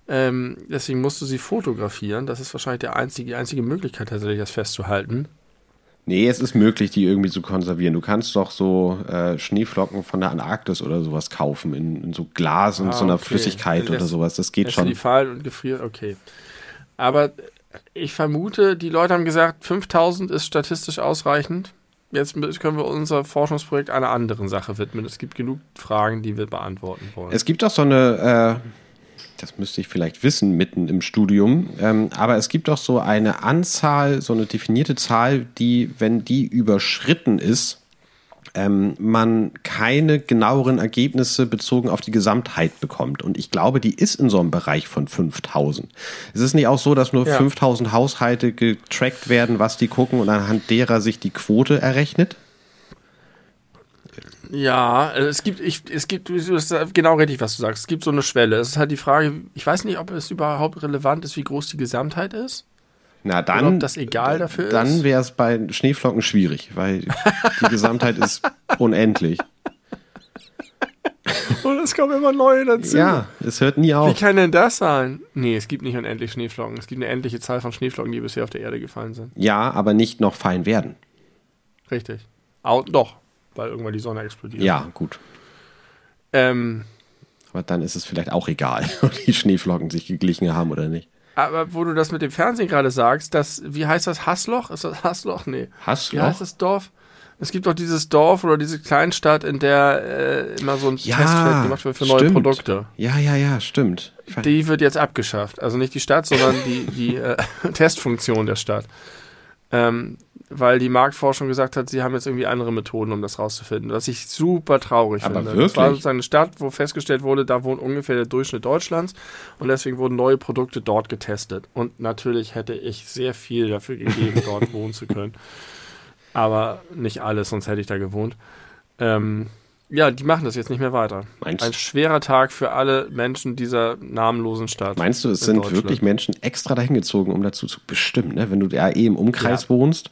Ähm, deswegen musst du sie fotografieren. Das ist wahrscheinlich der einzige, die einzige Möglichkeit, tatsächlich das festzuhalten. Nee, es ist möglich, die irgendwie zu konservieren. Du kannst doch so äh, Schneeflocken von der Antarktis oder sowas kaufen, in, in so Glas und ah, so einer okay. Flüssigkeit lässt, oder sowas. Das geht schon. Die fallen und gefrieren, okay. Aber ich vermute, die Leute haben gesagt, 5000 ist statistisch ausreichend. jetzt können wir unser Forschungsprojekt einer anderen Sache widmen. Es gibt genug Fragen, die wir beantworten wollen. Es gibt auch so eine, äh, das müsste ich vielleicht wissen, mitten im Studium, ähm, aber es gibt auch so eine Anzahl, so eine definierte Zahl, die, wenn die überschritten ist, ähm, man keine genaueren Ergebnisse bezogen auf die Gesamtheit bekommt. Und ich glaube, die ist in so einem Bereich von 5000. Es ist nicht auch so, dass nur ja. 5000 Haushalte getrackt werden, was die gucken und anhand derer sich die Quote errechnet? Ja, es gibt, ich, es gibt, genau richtig, was du sagst. Es gibt so eine Schwelle. Es ist halt die Frage, ich weiß nicht, ob es überhaupt relevant ist, wie groß die Gesamtheit ist. Na dann, ob das egal dafür ist. Dann wäre es bei Schneeflocken schwierig, weil die Gesamtheit ist unendlich. Und es kommen immer neue dazu. Ja, es hört nie auf. Wie kann denn das sein? Nee, es gibt nicht unendlich Schneeflocken. Es gibt eine endliche Zahl von Schneeflocken, die bisher auf der Erde gefallen sind. Ja, aber nicht noch fein werden. Richtig. Auch, doch, weil irgendwann die Sonne explodiert. Ja, gut. Ähm, aber dann ist es vielleicht auch egal, ob die Schneeflocken sich geglichen haben oder nicht. Aber wo du das mit dem Fernsehen gerade sagst, das, wie heißt das, Hassloch? Ist das Hassloch? Nee. Hassloch? Wie heißt das Dorf? Es gibt doch dieses Dorf oder diese Kleinstadt, in der äh, immer so ein ja, Testfeld gemacht wird für stimmt. neue Produkte. Ja, ja, ja, stimmt. Die wird jetzt abgeschafft. Also nicht die Stadt, sondern die, die äh, Testfunktion der Stadt. Ähm, weil die Marktforschung gesagt hat, sie haben jetzt irgendwie andere Methoden, um das rauszufinden. Was ich super traurig Aber finde. Wirklich? Das war sozusagen eine Stadt, wo festgestellt wurde, da wohnt ungefähr der Durchschnitt Deutschlands und deswegen wurden neue Produkte dort getestet. Und natürlich hätte ich sehr viel dafür gegeben, dort wohnen zu können. Aber nicht alles, sonst hätte ich da gewohnt. Ähm, ja, die machen das jetzt nicht mehr weiter. Meinst Ein schwerer Tag für alle Menschen dieser namenlosen Stadt. Meinst du, es sind wirklich Menschen extra dahin gezogen, um dazu zu bestimmen, ne? wenn du ja eh im Umkreis Ja. wohnst?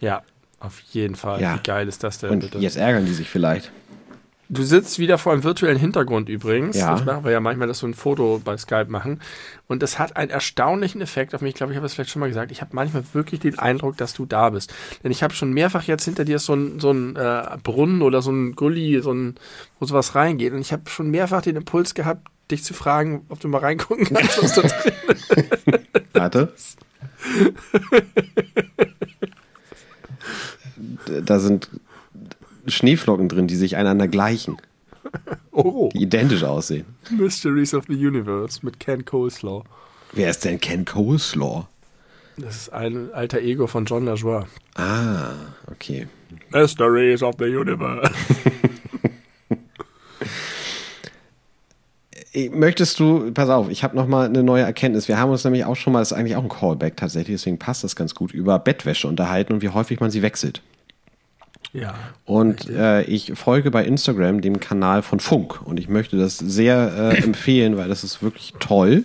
Ja, auf jeden Fall. Ja. Wie geil ist das denn Und bitte? jetzt ärgern die sich vielleicht. Du sitzt wieder vor einem virtuellen Hintergrund übrigens. Ja. Das machen wir ja manchmal, dass wir ein Foto bei Skype machen. Und das hat einen erstaunlichen Effekt auf mich. Ich glaube, ich habe es vielleicht schon mal gesagt. Ich habe manchmal wirklich den Eindruck, dass du da bist. Denn ich habe schon mehrfach jetzt hinter dir so ein, so ein äh, Brunnen oder so ein Gully, so ein, wo sowas reingeht. Und ich habe schon mehrfach den Impuls gehabt, dich zu fragen, ob du mal reingucken kannst, was da drin Warte. da sind Schneeflocken drin, die sich einander gleichen, Oh, die identisch aussehen. Mysteries of the Universe mit Ken Coleslaw. Wer ist denn Ken Coleslaw? Das ist ein alter Ego von John LaJoie. Ah, okay. Mysteries of the Universe. Möchtest du, pass auf, ich habe noch mal eine neue Erkenntnis. Wir haben uns nämlich auch schon mal, das ist eigentlich auch ein Callback tatsächlich, deswegen passt das ganz gut, über Bettwäsche unterhalten und wie häufig man sie wechselt. Ja. Und äh, ich folge bei Instagram dem Kanal von Funk und ich möchte das sehr äh, empfehlen, weil das ist wirklich toll.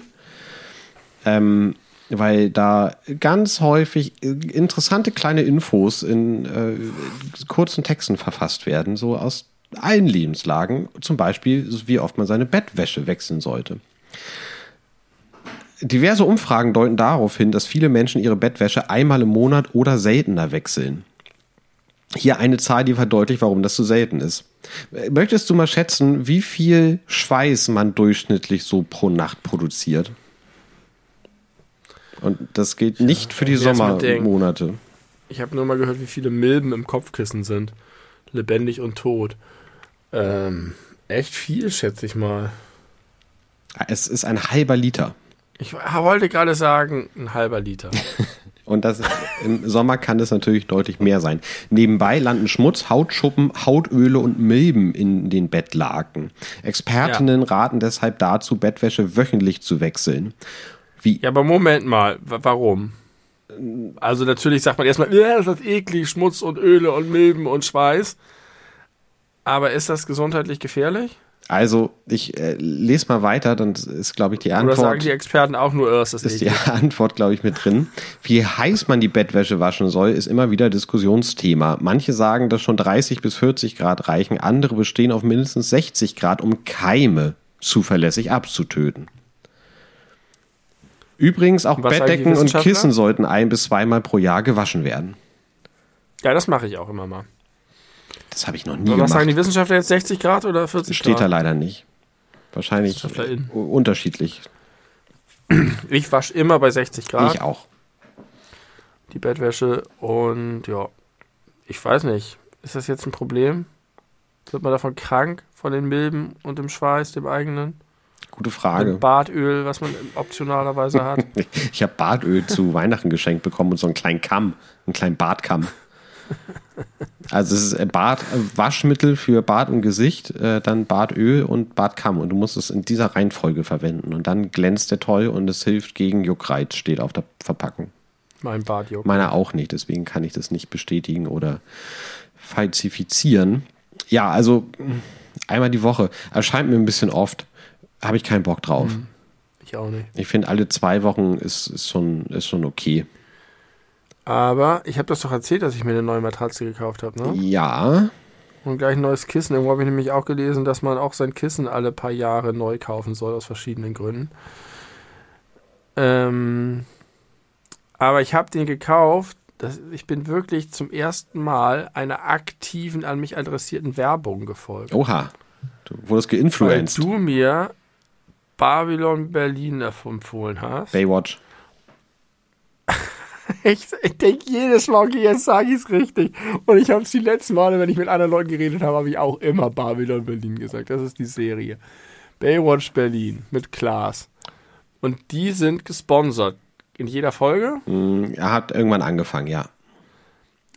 Ähm, weil da ganz häufig äh, interessante kleine Infos in äh, kurzen Texten verfasst werden, so aus allen Lebenslagen, zum Beispiel, wie oft man seine Bettwäsche wechseln sollte. Diverse Umfragen deuten darauf hin, dass viele Menschen ihre Bettwäsche einmal im Monat oder seltener wechseln. Hier eine Zahl, die verdeutlicht, warum das so selten ist. Möchtest du mal schätzen, wie viel Schweiß man durchschnittlich so pro Nacht produziert? Und das gilt nicht für die. Sommermonate. Ich habe nur mal gehört, wie viele Milben im Kopfkissen sind. Lebendig und tot. Ähm, echt viel, schätze ich mal. Es ist ein halber Liter. Ich wollte gerade sagen, ein halber Liter. Und das im Sommer kann das natürlich deutlich mehr sein. Nebenbei landen Schmutz, Hautschuppen, Hautöle und Milben in den Bettlaken. Expertinnen raten deshalb dazu, Bettwäsche wöchentlich zu wechseln. Wie? Ja, aber Moment mal, wa- warum? Also natürlich sagt man erstmal, ja, das ist eklig, Schmutz und Öle und Milben und Schweiß. Aber ist das gesundheitlich gefährlich? Also, ich äh, lese mal weiter, dann ist, glaube ich, die Oder sagen Antwort. die Experten auch nur, äh, es ist ist die? Antwort, glaube ich, mit drin. Wie heiß man die Bettwäsche waschen soll, ist immer wieder Diskussionsthema. Manche sagen, dass schon 30 bis 40 Grad reichen, andere bestehen auf mindestens 60 Grad, um Keime zuverlässig abzutöten. Übrigens, auch Was Bettdecken und? Kissen sollten ein bis zweimal pro Jahr gewaschen werden. Ja, das mache ich auch immer mal. Das habe ich noch nie Und was sagen die gemacht. Wissenschaftler jetzt, 60 Grad oder 40 Steht da Grad? leider nicht. Wahrscheinlich unterschiedlich. Ich wasche immer bei 60 Grad Ich auch. die Bettwäsche und ja, ich weiß nicht. Ist das jetzt ein Problem? Wird man davon krank, von den Milben und dem Schweiß, dem eigenen? Gute Frage. Bartöl, was man optionalerweise hat. ich habe Bartöl zu Weihnachten geschenkt bekommen und so einen kleinen Kamm, einen kleinen Bartkamm. Also es ist Bart, Waschmittel für Bart und Gesicht, äh, dann Bartöl und Bartkamm und du musst es in dieser Reihenfolge verwenden und dann glänzt der toll und es hilft gegen Juckreiz, steht auf der Verpackung. Mein Bart juckt. Meiner auch nicht, deswegen kann ich das nicht bestätigen oder falsifizieren. Ja, also einmal die Woche erscheint mir ein bisschen oft, habe ich keinen Bock drauf. Mhm. Ich auch nicht. Ich finde, alle zwei Wochen ist, ist, schon, ist schon okay. Aber ich habe das doch erzählt, dass ich mir eine neue Matratze gekauft habe, ne? Ja. Und gleich ein neues Kissen. Irgendwo habe ich nämlich auch gelesen, dass man auch sein Kissen alle paar Jahre neu kaufen soll, aus verschiedenen Gründen. Ähm, aber ich habe den gekauft. Das, ich bin wirklich zum ersten Mal einer aktiven, an mich adressierten Werbung gefolgt. Oha. Du wurdest geinfluenced. Weil du mir Babylon Berlin empfohlen hast. Baywatch. Ich, ich denke jedes Mal, okay, jetzt sage ich es richtig. Und ich habe es die letzten Male, wenn ich mit anderen Leuten geredet habe, habe ich auch immer Babylon Berlin gesagt. Das ist die Serie. Baywatch Berlin mit Klaas. Und die sind gesponsert. In jeder Folge. Mm, er hat irgendwann angefangen, ja.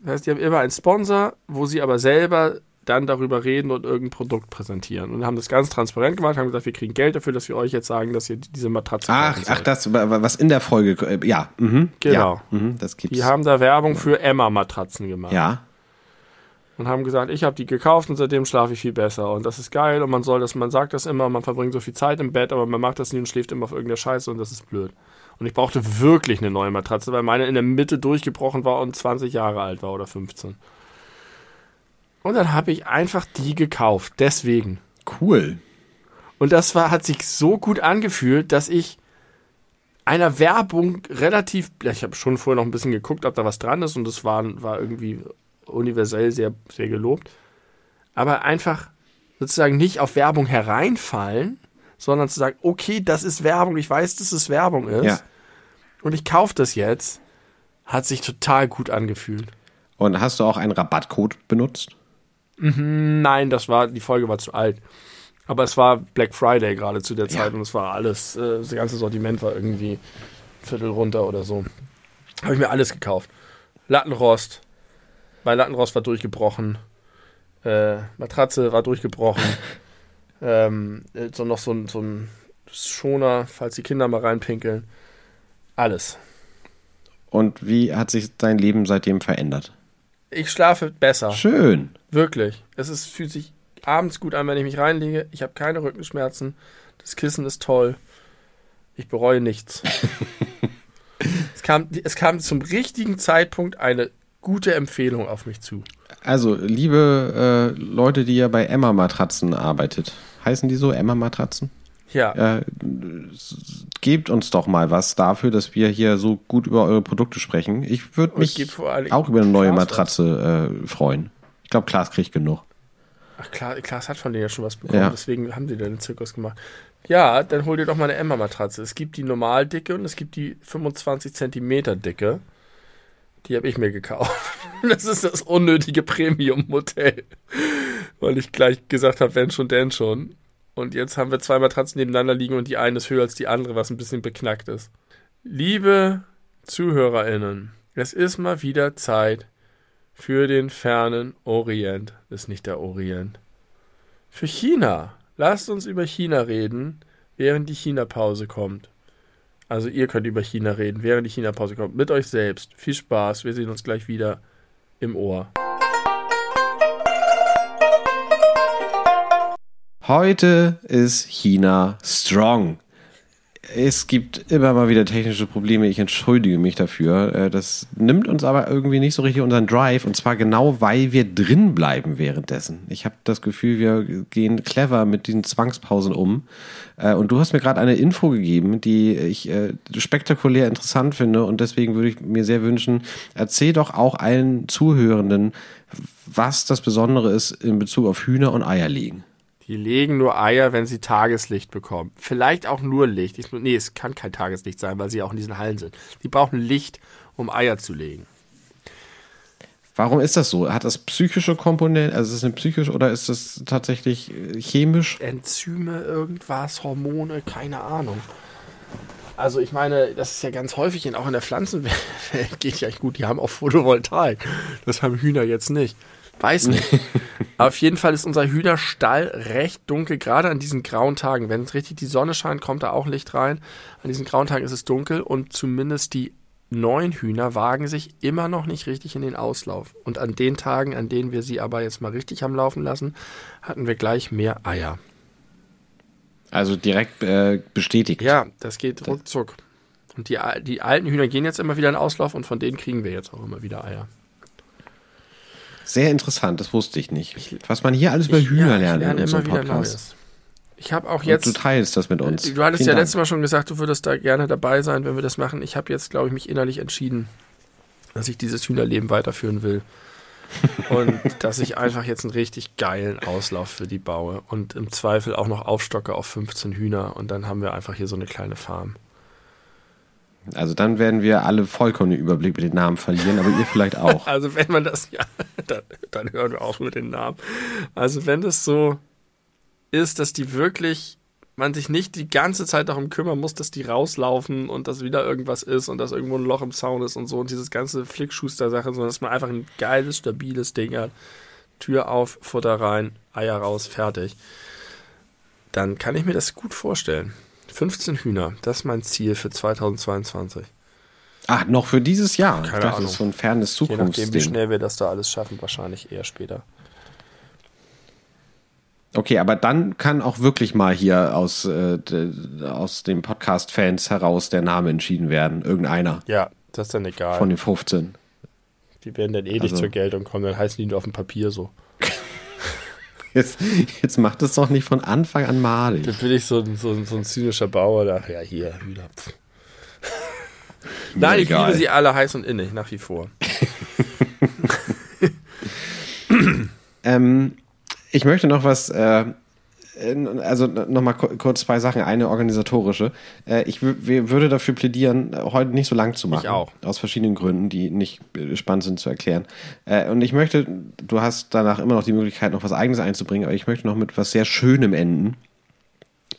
Das heißt, die haben immer einen Sponsor, wo sie aber selber dann darüber reden und irgendein Produkt präsentieren. Und haben das ganz transparent gemacht, haben gesagt, wir kriegen Geld dafür, dass wir euch jetzt sagen, dass ihr diese Matratze Ach, ach das, was in der Folge, äh, ja. Mhm, genau. Ja, mhm, das gibt's. Die haben da Werbung für Emma-Matratzen gemacht. Ja. Und haben gesagt, ich habe die gekauft und seitdem schlafe ich viel besser. Und das ist geil und man soll das, man sagt das immer, man verbringt so viel Zeit im Bett, aber man macht das nie und schläft immer auf irgendeiner Scheiße und das ist blöd. Und ich brauchte wirklich eine neue Matratze, weil meine in der Mitte durchgebrochen war und 20 Jahre alt war oder 15. Und dann habe ich einfach die gekauft. Deswegen. Cool. Und das war, hat sich so gut angefühlt, dass ich einer Werbung relativ, ich habe schon vorher noch ein bisschen geguckt, ob da was dran ist und das war, war irgendwie universell sehr, sehr gelobt. Aber einfach sozusagen nicht auf Werbung hereinfallen, sondern zu sagen, okay, das ist Werbung, ich weiß, dass es Werbung ist. Ja. Und ich kaufe das jetzt, hat sich total gut angefühlt. Und hast du auch einen Rabattcode benutzt? Mhm, nein, das war, die Folge war zu alt. Aber es war Black Friday gerade zu der Zeit ja. und es war alles, äh, das ganze Sortiment war irgendwie Viertel runter oder so. Habe ich mir alles gekauft. Lattenrost. Mein Lattenrost war durchgebrochen. Äh, Matratze war durchgebrochen. ähm, äh, so noch so ein, so ein Schoner, falls die Kinder mal reinpinkeln. Alles. Und wie hat sich dein Leben seitdem verändert? Ich schlafe besser. Schön. Wirklich. Es ist, fühlt sich abends gut an, wenn ich mich reinlege. Ich habe keine Rückenschmerzen. Das Kissen ist toll. Ich bereue nichts. es, kam, es kam zum richtigen Zeitpunkt eine gute Empfehlung auf mich zu. Also, liebe äh, Leute, die ja bei Emma Matratzen arbeitet, heißen die so Emma Matratzen? Ja. Äh, gebt uns doch mal was dafür, dass wir hier so gut über eure Produkte sprechen. Ich würde mich auch über eine neue Klaas Matratze äh, freuen. Ich glaube, Klaas kriegt genug. Ach, Klaas, Klaas hat von denen ja schon was bekommen, ja. deswegen haben die da den Zirkus gemacht. Ja, dann hol dir doch mal eine Emma-Matratze. Es gibt die Normaldicke und es gibt die 25 Zentimeter Dicke. Die habe ich mir gekauft. Das ist das unnötige Premium-Modell. Weil ich gleich gesagt habe, wenn schon, denn schon. Und jetzt haben wir zwei Matratzen nebeneinander liegen und die eine ist höher als die andere, was ein bisschen beknackt ist. Liebe ZuhörerInnen, es ist mal wieder Zeit für den fernen Orient. Ist nicht der Orient. Für China. Lasst uns über China reden, während die China-Pause kommt. Also ihr könnt über China reden, während die China-Pause kommt. Mit euch selbst. Viel Spaß. Wir sehen uns gleich wieder im Ohr. Heute ist China strong. Es gibt immer mal wieder technische Probleme. Ich entschuldige mich dafür. Äh, das nimmt uns aber irgendwie nicht so richtig unseren Drive. Und zwar genau, weil wir drin bleiben währenddessen. Ich habe das Gefühl, wir gehen clever mit diesen Zwangspausen um. Äh, und du hast mir gerade eine Info gegeben, die ich äh, spektakulär interessant finde. Und deswegen würde ich mir sehr wünschen, erzähl doch auch allen Zuhörenden, was das Besondere ist in Bezug auf Hühner und Eier legen. Die legen nur Eier, wenn sie Tageslicht bekommen. Vielleicht auch nur Licht. Ich, nee, es kann kein Tageslicht sein, weil sie auch in diesen Hallen sind. Die brauchen Licht, um Eier zu legen. Warum ist das so? Hat das psychische Komponente, also ist es eine psychische oder ist es tatsächlich äh, chemisch? Enzyme, irgendwas, Hormone, keine Ahnung. Also ich meine, das ist ja ganz häufig, in, auch in der Pflanzenwelt geht ja gut, die haben auch Photovoltaik. Das haben Hühner jetzt nicht. Weiß nicht. Auf jeden Fall ist unser Hühnerstall recht dunkel, gerade an diesen grauen Tagen. Wenn es richtig die Sonne scheint, kommt da auch Licht rein. An diesen grauen Tagen ist es dunkel und zumindest die neun Hühner wagen sich immer noch nicht richtig in den Auslauf. Und an den Tagen, an denen wir sie aber jetzt mal richtig haben laufen lassen, hatten wir gleich mehr Eier. Also direkt äh, bestätigt. Ja, das geht ruckzuck. Und die, die alten Hühner gehen jetzt immer wieder in Auslauf und von denen kriegen wir jetzt auch immer wieder Eier. Sehr interessant, das wusste ich nicht. Was man hier alles über Hühner ja, lernt in unserem Podcast. Ich habe auch jetzt. Und du teilst das mit uns. Du hattest Vielen ja Dank. letztes Mal schon gesagt, du würdest da gerne dabei sein, wenn wir das machen. Ich habe jetzt, glaube ich, mich innerlich entschieden, dass ich dieses Hühnerleben weiterführen will. und dass ich einfach jetzt einen richtig geilen Auslauf für die baue und im Zweifel auch noch aufstocke auf 15 Hühner und dann haben wir einfach hier so eine kleine Farm. Also dann werden wir alle vollkommen den Überblick mit den Namen verlieren, aber ihr vielleicht auch. also wenn man das, ja, dann, dann hören wir auf mit den Namen. Also wenn das so ist, dass die wirklich, man sich nicht die ganze Zeit darum kümmern muss, dass die rauslaufen und dass wieder irgendwas ist und dass irgendwo ein Loch im Zaun ist und so und dieses ganze Flickschuster-Sache, sondern dass man einfach ein geiles, stabiles Ding hat. Tür auf, Futter rein, Eier raus, fertig. Dann kann ich mir das gut vorstellen. 15 Hühner, das ist mein Ziel für 2022. Ach, noch für dieses Jahr? Keine dachte, Ahnung. das ist so ein fernes Zukunftsding. Je nachdem, wie schnell wir das da alles schaffen, wahrscheinlich eher später. Okay, aber dann kann auch wirklich mal hier aus, äh, aus den Podcast-Fans heraus der Name entschieden werden. Irgendeiner. Ja, das ist dann egal. Von den 15. Die werden dann eh nicht also. zur Geltung kommen, dann heißen die nur auf dem Papier so. Jetzt, jetzt macht es doch nicht von Anfang an malig. Dann bin ich so, so, so ein zynischer Bauer, da, ja, hier, Hühner. Nein, ich liebe sie alle heiß und innig, nach wie vor. ähm, ich möchte noch was äh, also nochmal kurz zwei Sachen. Eine organisatorische. Äh, ich würde dafür plädieren, heute nicht so lang zu machen. Ich auch. Aus verschiedenen Gründen, die nicht spannend sind zu erklären. Äh, und ich möchte, du hast danach immer noch die Möglichkeit, noch was Eigenes einzubringen, aber ich möchte noch mit was sehr Schönem enden.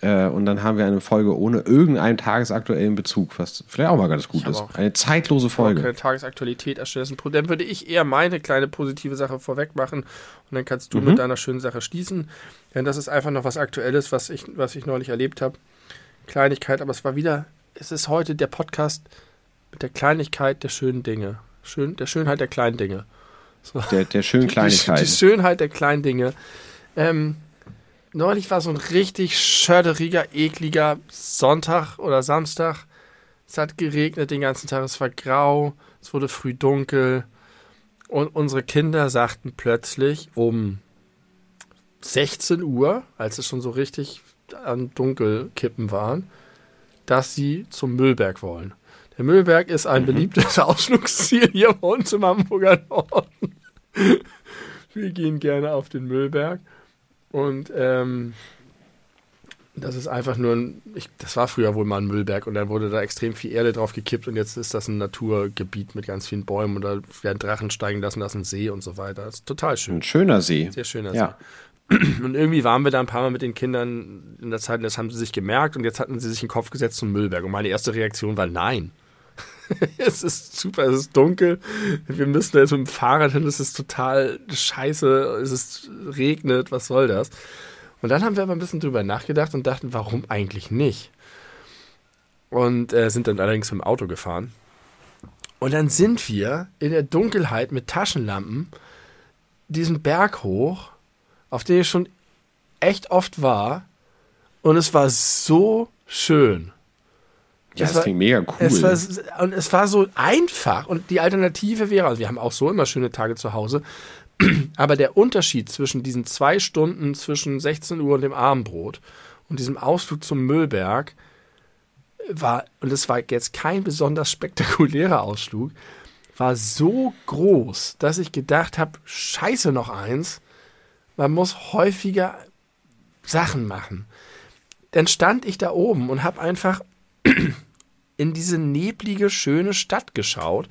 Äh, und dann haben wir eine Folge ohne irgendeinen tagesaktuellen Bezug, was vielleicht auch mal ganz gut ist. Eine zeitlose Folge. Keine Tagesaktualität erstellen. Dann würde ich eher meine kleine positive Sache vorweg machen und dann kannst du mhm. mit deiner schönen Sache schließen. Denn das ist einfach noch was Aktuelles, was ich, was ich neulich erlebt habe. Kleinigkeit, aber es war wieder, es ist heute der Podcast mit der Kleinigkeit der schönen Dinge. Schön, der Schönheit der kleinen Dinge. So. Der, der schönen Kleinigkeit. Die, die, Schönheit der kleinen Dinge. Ähm, neulich war so ein richtig schörderiger, ekliger Sonntag oder Samstag. Es hat geregnet den ganzen Tag, es war grau, es wurde früh dunkel. Und unsere Kinder sagten plötzlich um 16 Uhr, als es schon so richtig an Dunkelkippen waren, dass sie zum Müllberg wollen. Der Müllberg ist ein mhm. beliebtes Ausflugsziel hier bei uns im Hamburger Norden. Wir gehen gerne auf den Müllberg. Und ähm, das ist einfach nur ein, ich, das war früher wohl mal ein Müllberg und dann wurde da extrem viel Erde drauf gekippt und jetzt ist das ein Naturgebiet mit ganz vielen Bäumen und da werden Drachen steigen lassen, das ist ein See und so weiter. Das ist total schön. Ein schöner See. Sehr schöner ja. See. Und irgendwie waren wir da ein paar Mal mit den Kindern in der Zeit, und das haben sie sich gemerkt und jetzt hatten sie sich in den Kopf gesetzt zum Müllberg. Und meine erste Reaktion war nein. es ist super, es ist dunkel. Wir müssen jetzt mit dem Fahrrad hin, es ist total scheiße, es ist, regnet, was soll das? Und dann haben wir aber ein bisschen drüber nachgedacht und dachten, warum eigentlich nicht? Und äh, sind dann allerdings mit dem Auto gefahren. Und dann sind wir in der Dunkelheit mit Taschenlampen diesen Berg hoch, auf dem ich schon echt oft war. Und es war so schön. Ja, das war, klingt mega cool. Es war, und es war so einfach. Und die Alternative wäre, also wir haben auch so immer schöne Tage zu Hause, aber der Unterschied zwischen diesen zwei Stunden zwischen 16 Uhr und dem Abendbrot und diesem Ausflug zum Müllberg war, und es war jetzt kein besonders spektakulärer Ausflug, war so groß, dass ich gedacht habe, scheiße noch eins, man muss häufiger Sachen machen. Dann stand ich da oben und habe einfach in diese neblige, schöne Stadt geschaut.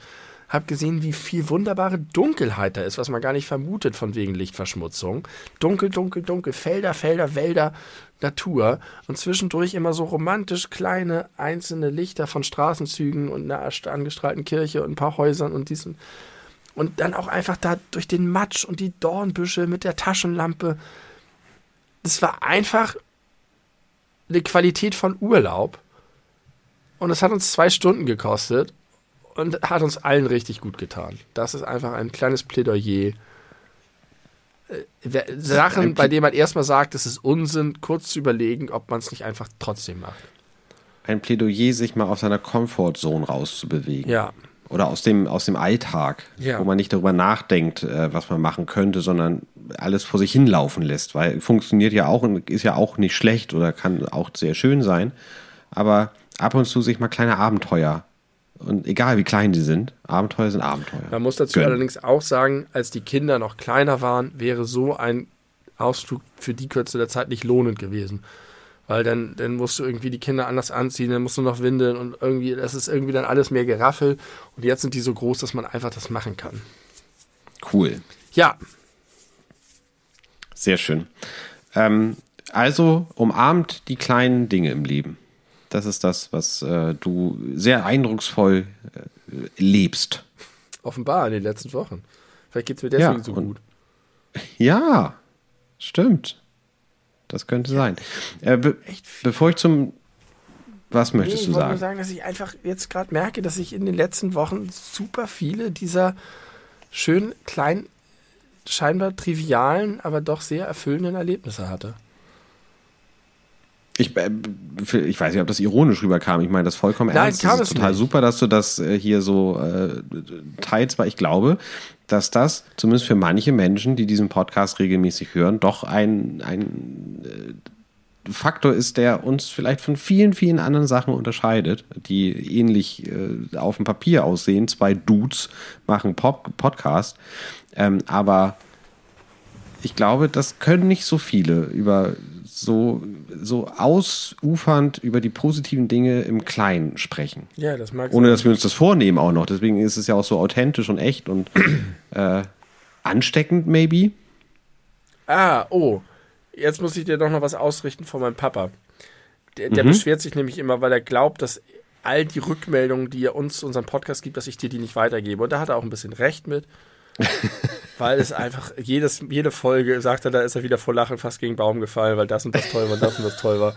habe gesehen, wie viel wunderbare Dunkelheit da ist, was man gar nicht vermutet von wegen Lichtverschmutzung. Dunkel, dunkel, dunkel, Felder, Felder, Wälder, Natur und zwischendurch immer so romantisch kleine einzelne Lichter von Straßenzügen und einer angestrahlten Kirche und ein paar Häusern und diesen und dann auch einfach da durch den Matsch und die Dornbüsche mit der Taschenlampe. Das war einfach eine Qualität von Urlaub. Und es hat uns zwei Stunden gekostet und hat uns allen richtig gut getan. Das ist einfach ein kleines Plädoyer. Äh, Sachen, bei denen man erstmal sagt, es ist Unsinn, kurz zu überlegen, ob man es nicht einfach trotzdem macht. Ein Plädoyer, sich mal aus seiner Comfortzone rauszubewegen. Ja, oder aus dem, aus dem Alltag, Ja. wo man nicht darüber nachdenkt, äh, was man machen könnte, sondern alles vor sich hinlaufen lässt, weil funktioniert ja auch und ist ja auch nicht schlecht oder kann auch sehr schön sein, aber ab und zu sich mal kleine Abenteuer und egal wie klein die sind, Abenteuer sind Abenteuer. Man muss dazu Gönnen. allerdings auch sagen, als die Kinder noch kleiner waren, wäre so ein Ausflug für die Kürze der Zeit nicht lohnend gewesen. Weil dann, dann musst du irgendwie die Kinder anders anziehen, dann musst du noch windeln und irgendwie, das ist irgendwie dann alles mehr Geraffel. Und jetzt sind die so groß, dass man einfach das machen kann. Cool, Ja, sehr schön. Ähm, also umarmt die kleinen Dinge im Leben. Das ist das, was äh, du sehr eindrucksvoll äh, lebst. offenbar in den letzten Wochen. Vielleicht geht es mir Ja, deswegen so und- gut. Ja, stimmt. Das könnte sein. Äh, be bevor ich zum. Was Nee, möchtest ich du wollte nur sagen? sagen, dass ich einfach jetzt gerade merke, dass ich in den letzten Wochen super viele dieser schön kleinen, scheinbar trivialen, aber doch sehr erfüllenden Erlebnisse hatte. Ich, äh, ich weiß nicht, ob das ironisch rüberkam. Ich meine das vollkommen Nein, ernst. kam das ist total nicht. super, dass du das äh, hier so äh, teilst, weil ich glaube, dass das zumindest für manche Menschen, die diesen Podcast regelmäßig hören, doch ein, ein äh, Faktor ist, der uns vielleicht von vielen, vielen anderen Sachen unterscheidet, die ähnlich äh, auf dem Papier aussehen. Zwei Dudes machen Pop Podcast, ähm, aber ich glaube, das können nicht so viele über so, so ausufernd über die positiven Dinge im Kleinen sprechen. Ja, das mag Ohne dass wir uns das vornehmen auch noch. Deswegen ist es ja auch so authentisch und echt und äh, ansteckend, maybe. Ah, oh. Jetzt muss ich dir doch noch was ausrichten von meinem Papa. Der, Mhm. der beschwert sich nämlich immer, weil er glaubt, dass all die Rückmeldungen, die er uns zu unserem Podcast gibt, dass ich dir die nicht weitergebe. Und da hat er auch ein bisschen recht mit. weil es einfach, jedes, jede Folge sagt er, da ist er wieder vor Lachen fast gegen den Baum gefallen, weil das und das toll war, das und das toll war.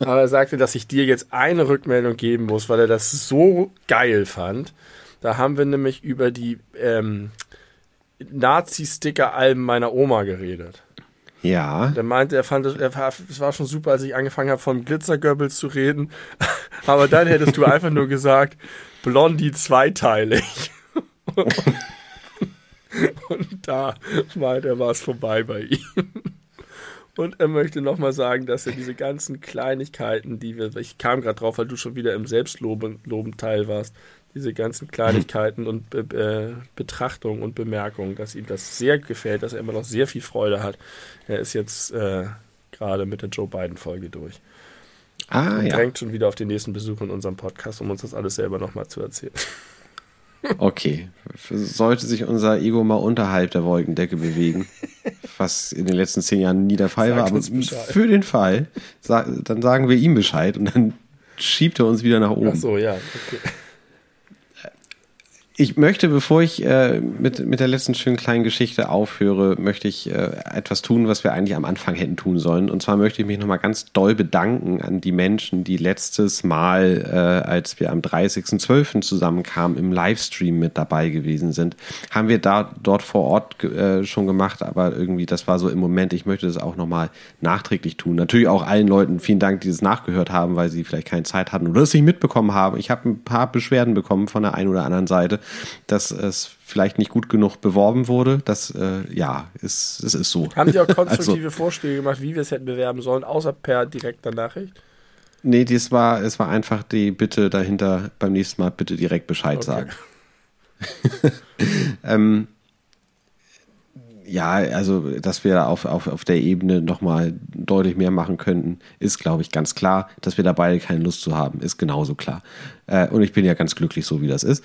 Aber er sagte, dass ich dir jetzt eine Rückmeldung geben muss, weil er das so geil fand. Da haben wir nämlich über die ähm, Nazi-Sticker-Alben meiner Oma geredet. Ja. Der meinte, er fand es, er war, es war schon super, als ich angefangen habe, von Glitzergoebbels zu reden. Aber dann hättest du einfach nur gesagt, Blondie zweiteilig. Und da meinte er, war es vorbei bei ihm. Und er möchte nochmal sagen, dass er diese ganzen Kleinigkeiten, die wir, ich kam gerade drauf, weil du schon wieder im Selbstloben-Teil warst, diese ganzen Kleinigkeiten und Be äh, Betrachtungen und Bemerkungen, dass ihm das sehr gefällt, dass er immer noch sehr viel Freude hat. Er ist jetzt äh, gerade mit der Joe Biden-Folge durch. Ah, Und ja. drängt schon wieder auf den nächsten Besuch in unserem Podcast, um uns das alles selber nochmal zu erzählen. Okay. Sollte sich unser Ego mal unterhalb der Wolkendecke bewegen, was in den letzten zehn Jahren nie der Fall Sagt war, aber für den Fall, dann sagen wir ihm Bescheid und dann schiebt er uns wieder nach oben. Ach so, ja. Okay. Ich möchte, bevor ich äh, mit, mit der letzten schönen kleinen Geschichte aufhöre, möchte ich äh, etwas tun, was wir eigentlich am Anfang hätten tun sollen. Und zwar möchte ich mich nochmal ganz doll bedanken an die Menschen, die letztes Mal, äh, als wir am 30.12. zusammenkamen, im Livestream mit dabei gewesen sind. Haben wir da dort vor Ort äh, schon gemacht, aber irgendwie, das war so im Moment, ich möchte das auch nochmal nachträglich tun. Natürlich auch allen Leuten vielen Dank, die das nachgehört haben, weil sie vielleicht keine Zeit hatten oder es nicht mitbekommen haben. Ich habe ein paar Beschwerden bekommen von der einen oder anderen Seite, dass es vielleicht nicht gut genug beworben wurde. Das, äh, ja, ist, es ist so. Haben die auch Also, konstruktive Vorschläge gemacht, wie wir es hätten bewerben sollen, außer per direkter Nachricht? nee, das war, es war einfach die Bitte dahinter, beim nächsten Mal bitte direkt Bescheid Okay. sagen. ähm, ja, also, dass wir auf, auf, auf der Ebene nochmal deutlich mehr machen könnten, ist, glaube ich, ganz klar. Dass wir da beide keine Lust zu haben, ist genauso klar. Äh, und ich bin ja ganz glücklich, so wie das ist.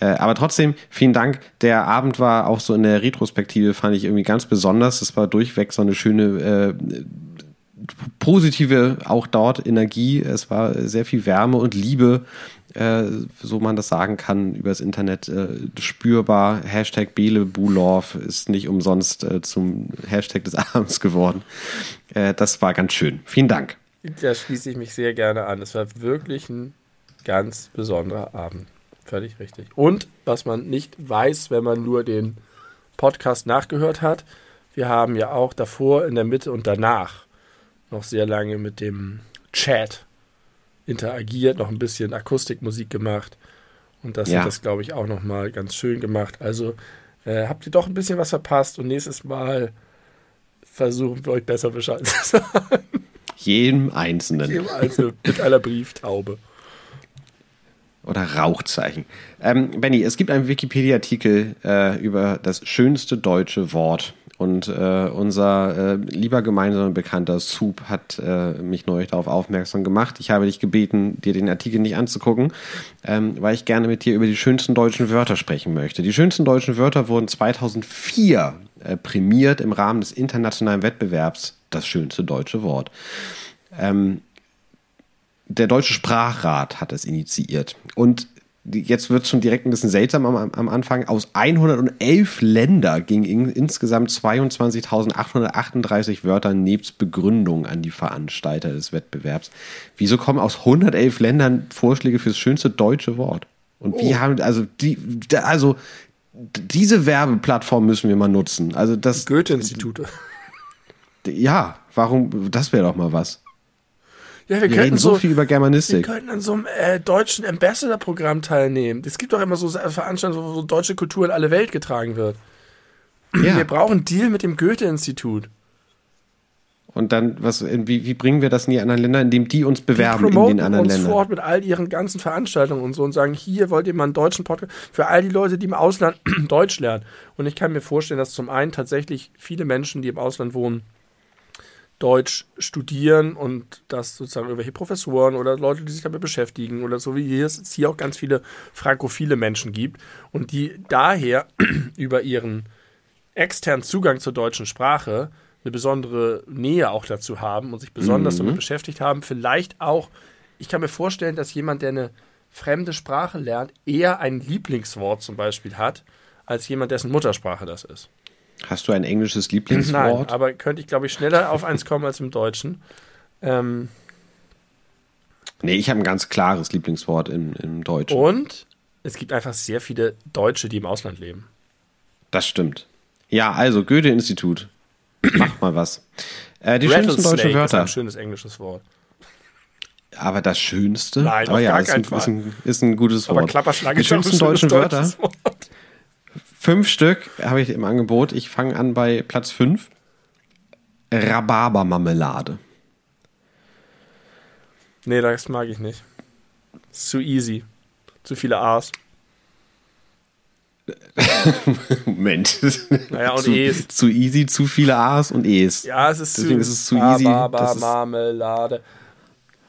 Äh, aber trotzdem, vielen Dank. Der Abend war auch so in der Retrospektive, fand ich irgendwie ganz besonders. Es war durchweg so eine schöne, äh, positive, auch dort Energie. Es war sehr viel Wärme und Liebe äh, so man das sagen kann, übers Internet äh, spürbar. Hashtag Bele Bulorf ist nicht umsonst äh, zum Hashtag des Abends geworden. Äh, das war ganz schön. Vielen Dank. Da schließe ich mich sehr gerne an. Es war wirklich ein ganz besonderer Abend. Völlig richtig. Und was man nicht weiß, wenn man nur den Podcast nachgehört hat, wir haben ja auch davor, in der Mitte und danach noch sehr lange mit dem Chat interagiert, noch ein bisschen Akustikmusik gemacht. Und das ja. hat das, glaube ich, auch nochmal ganz schön gemacht. Also äh, habt ihr doch ein bisschen was verpasst und nächstes Mal versuchen wir euch besser Bescheid zu sagen. Jedem Einzelnen. Jedem Einzelnen mit einer Brieftaube. Oder Rauchzeichen. Ähm, Benny, es gibt einen Wikipedia-Artikel äh, über das schönste deutsche Wort. Und äh, unser äh, lieber gemeinsamer Bekannter Soup hat äh, mich neulich darauf aufmerksam gemacht. Ich habe dich gebeten, dir den Artikel nicht anzugucken, ähm, weil ich gerne mit dir über die schönsten deutschen Wörter sprechen möchte. Die schönsten deutschen Wörter wurden 2004 äh, prämiert im Rahmen des internationalen Wettbewerbs Das schönste deutsche Wort. Ähm, der Deutsche Sprachrat hat es initiiert. Und jetzt wird es schon direkt ein bisschen seltsam am, am Anfang. Aus 111 Länder gingen insgesamt 22.838 Wörter nebst Begründung an die Veranstalter des Wettbewerbs. Wieso kommen aus 111 Ländern Vorschläge fürs schönste deutsche Wort? Und oh. wie haben, also die, also diese Werbeplattform müssen wir mal nutzen. Also das Goethe-Institute. Ja, warum, das wäre doch mal was. Ja, wir, wir reden so, so, viel über Germanistik. Wir könnten an so einem äh, deutschen Ambassador-Programm teilnehmen. Es gibt doch immer so Veranstaltungen, wo so deutsche Kultur in alle Welt getragen wird. Ja. Wir brauchen einen Deal mit dem Goethe-Institut. Und dann, was, wie, wie bringen wir das in die anderen Länder, indem die uns bewerben die in den anderen uns Ländern? fort mit all ihren ganzen Veranstaltungen und so und sagen, hier wollt ihr mal einen deutschen Podcast für all die Leute, die im Ausland Deutsch lernen. Und ich kann mir vorstellen, dass zum einen tatsächlich viele Menschen, die im Ausland wohnen, Deutsch studieren und dass sozusagen irgendwelche Professoren oder Leute, die sich damit beschäftigen oder so wie hier es hier auch ganz viele frankophile Menschen gibt und die daher über ihren externen Zugang zur deutschen Sprache eine besondere Nähe auch dazu haben und sich besonders mhm. damit beschäftigt haben. Vielleicht auch, ich kann mir vorstellen, dass jemand, der eine fremde Sprache lernt, eher ein Lieblingswort zum Beispiel hat, als jemand, dessen Muttersprache das ist. Hast du ein englisches Lieblingswort? Nein, aber könnte ich, glaube ich, schneller auf eins kommen als im Deutschen. Ähm, nee, ich habe ein ganz klares Lieblingswort im, im Deutschen. Und es gibt einfach sehr viele Deutsche, die im Ausland leben. Das stimmt. Ja, also Goethe-Institut. Mach mal was. Äh, die schönsten deutschen Wörter. Ist ein schönes englisches Wort. Aber das Schönste? Nein, aber ja, ist ein, ist, ein, ist ein, gutes Wort. Aber Klapperschlange die schönsten deutschen Wörter. Wort. Fünf Stück habe ich im Angebot. Ich fange an bei Platz 5. Rhabarbermarmelade. Nee, das mag ich nicht. Zu easy. Zu viele A's. Moment. Naja, und zu, E's. Zu easy, zu viele A's und E's. Ja, es ist Deswegen zu, ist es zu easy. Rhabarbermarmelade.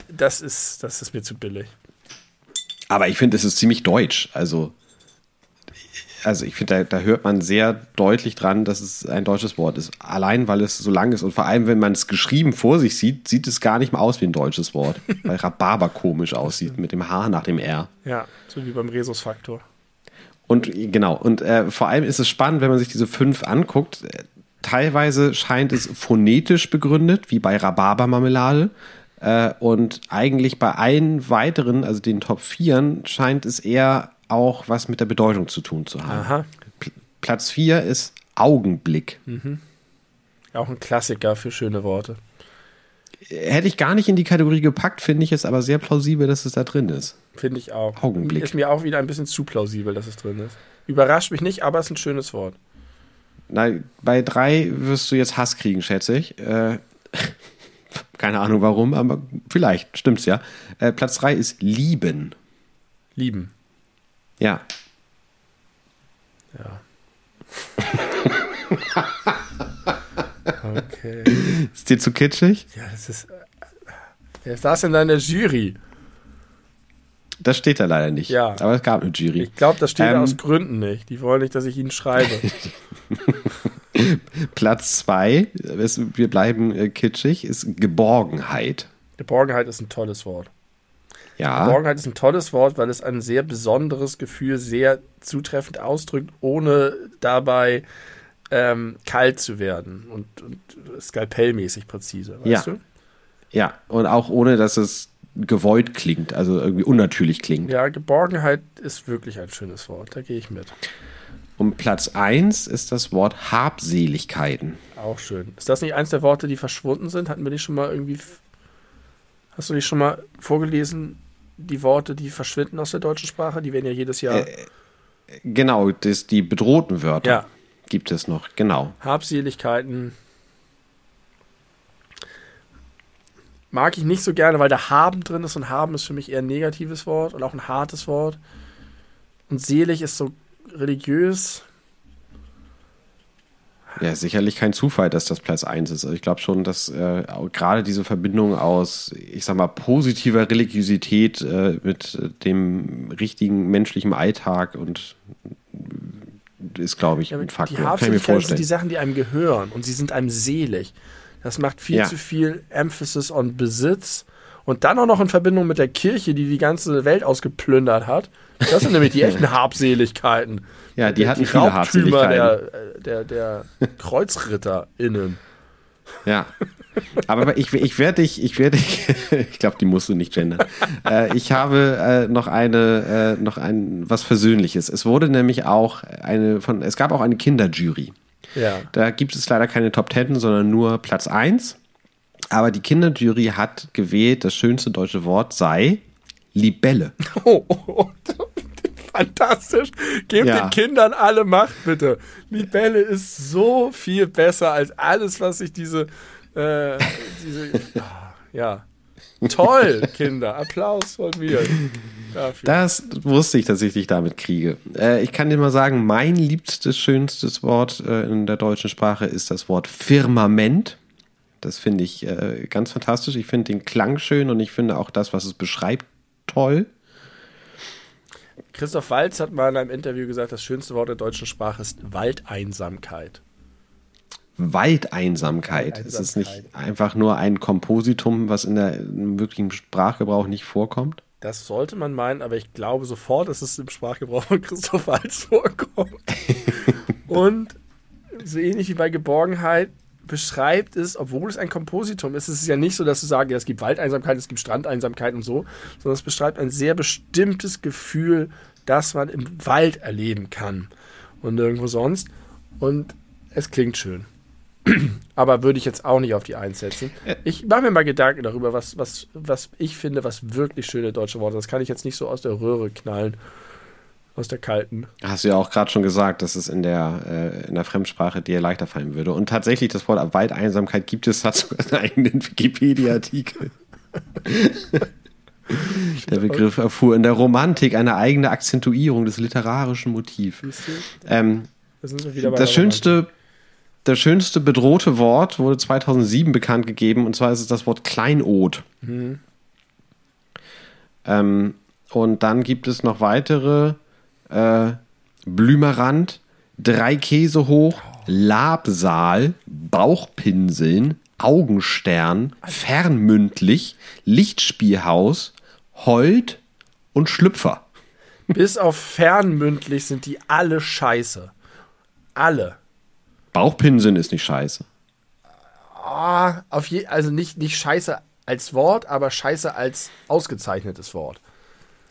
Das ist, das ist mir zu billig. Aber ich finde, es ist ziemlich deutsch. Also also ich finde, da, da, hört man sehr deutlich dran, dass es ein deutsches Wort ist. Allein, weil es so lang ist und vor allem, wenn man es geschrieben vor sich sieht, sieht es gar nicht mehr aus wie ein deutsches Wort. weil Rhabarber komisch aussieht mit dem H nach dem R. Ja, so wie beim Rhesusfaktor. Und genau, und äh, vor allem ist es spannend, wenn man sich diese fünf anguckt. Teilweise scheint es phonetisch begründet, wie bei Rhabarbermarmelade. Äh, und eigentlich bei allen weiteren, also den Top 4, scheint es eher auch was mit der Bedeutung zu tun zu haben. Aha. Platz 4 ist Augenblick. Mhm. Auch ein Klassiker für schöne Worte. Hätte ich gar nicht in die Kategorie gepackt, finde ich es aber sehr plausibel, dass es da drin ist. Finde ich auch. Augenblick. Ist mir auch wieder ein bisschen zu plausibel, dass es drin ist. Überrascht mich nicht, aber es ist ein schönes Wort. Na, bei drei wirst du jetzt Hass kriegen, schätze ich. Äh, keine Ahnung warum, aber vielleicht stimmt's ja. Äh, Platz drei ist lieben. Lieben. Ja. Ja. Okay. Ist dir zu kitschig? Ja, das ist. Wer saß da in der Jury? Das steht da leider nicht. Ja. Aber es gab eine Jury. Ich glaube, das steht da Ähm. aus Gründen nicht. Die wollen nicht, dass ich ihnen schreibe. Platz zwei, es- wir bleiben äh, kitschig, ist Geborgenheit. Geborgenheit ist ein tolles Wort. Ja. Geborgenheit ist ein tolles Wort, weil es ein sehr besonderes Gefühl sehr zutreffend ausdrückt, ohne dabei ähm, kalt zu werden und, und skalpellmäßig präzise. Weißt Ja. du? Ja. Und auch ohne, dass es gewollt klingt, also irgendwie unnatürlich klingt. Ja, Geborgenheit ist wirklich ein schönes Wort. Da gehe ich mit. Und Platz eins ist das Wort Habseligkeiten. Auch schön. Ist das nicht eins der Worte, die verschwunden sind? Hatten wir die schon mal irgendwie. Hast du die schon mal vorgelesen? Die Worte, die verschwinden aus der deutschen Sprache, die werden ja jedes Jahr. Genau, das, die bedrohten Wörter ja, gibt es noch, genau. Habseligkeiten. Mag ich nicht so gerne, weil da haben drin ist und haben ist für mich eher ein negatives Wort und auch ein hartes Wort. Und selig ist so religiös. Ja, sicherlich kein Zufall, dass das Platz eins ist. Also ich glaube schon, dass äh, gerade diese Verbindung aus, ich sag mal, positiver Religiosität äh, mit äh, dem richtigen menschlichen Alltag und äh, ist, glaube ich, Ja, ein die Faktor. Mir Habseligkeiten sind die Sachen, die einem gehören und sie sind einem selig. Das macht viel Ja. zu viel Emphasis on Besitz und dann auch noch in Verbindung mit der Kirche, die die ganze Welt ausgeplündert hat. Das sind nämlich die echten Habseligkeiten. Ja, die hatten die viele Habseligkeiten. der, der, der KreuzritterInnen. Ja. Aber ich, ich werde dich, ich werde dich, ich glaube, die musst du nicht gendern. Äh, ich habe äh, noch eine, äh, noch ein, was Versöhnliches. Es wurde nämlich auch eine von, es gab auch eine Kinderjury. Ja. Da gibt es leider keine Top Ten, sondern nur Platz 1. Aber die Kinderjury hat gewählt, das schönste deutsche Wort sei Libelle. Oh, oh, oh. Fantastisch. Gebt Ja. den Kindern alle Macht, bitte. Libelle ist so viel besser als alles, was sich diese. Äh, diese ah, ja. Toll, Kinder. Applaus von mir. Dafür. Das wusste ich, dass ich dich damit kriege. Äh, ich kann dir mal sagen, mein liebstes, schönstes Wort äh, in der deutschen Sprache ist das Wort Firmament. Das finde ich äh, ganz fantastisch. Ich finde den Klang schön und ich finde auch das, was es beschreibt, toll. Christoph Walz hat mal in einem Interview gesagt, das schönste Wort der deutschen Sprache ist Waldeinsamkeit. Waldeinsamkeit. Es ist nicht einfach nur ein Kompositum, was in der im wirklichen Sprachgebrauch nicht vorkommt. Das sollte man meinen, aber ich glaube sofort, dass es im Sprachgebrauch von Christoph Walz vorkommt. Und so ähnlich wie bei Geborgenheit beschreibt es, obwohl es ein Kompositum ist, es ist ja nicht so, dass du sagst, ja, es gibt Waldeinsamkeit, es gibt Strandeinsamkeit und so, sondern es beschreibt ein sehr bestimmtes Gefühl, das man im Wald erleben kann und nirgendwo sonst. Und es klingt schön. Aber würde ich jetzt auch nicht auf die Eins setzen. Ich mache mir mal Gedanken darüber, was, was, was ich finde, was wirklich schöne deutsche Worte. Das kann ich jetzt nicht so aus der Röhre knallen. Aus der kalten. Hast du ja auch gerade schon gesagt, dass es in der, äh, in der Fremdsprache dir leichter fallen würde. Und tatsächlich, das Wort Waldeinsamkeit gibt es, hat sogar einen eigenen Wikipedia-Artikel. Der Begriff erfuhr in der Romantik eine eigene Akzentuierung des literarischen Motivs. Ähm, das schönste, das schönste bedrohte Wort wurde 2007 bekannt gegeben, und zwar ist es das Wort Kleinod. Mhm. Ähm, und dann gibt es noch weitere äh, Blümerand, drei Käse hoch, Labsaal, Bauchpinseln, Augenstern, fernmündlich, Lichtspielhaus, Holt und Schlüpfer. Bis auf fernmündlich sind die alle scheiße. Alle. Bauchpinseln ist nicht scheiße. Ah, auf je, also nicht, nicht scheiße als Wort, aber scheiße als ausgezeichnetes Wort.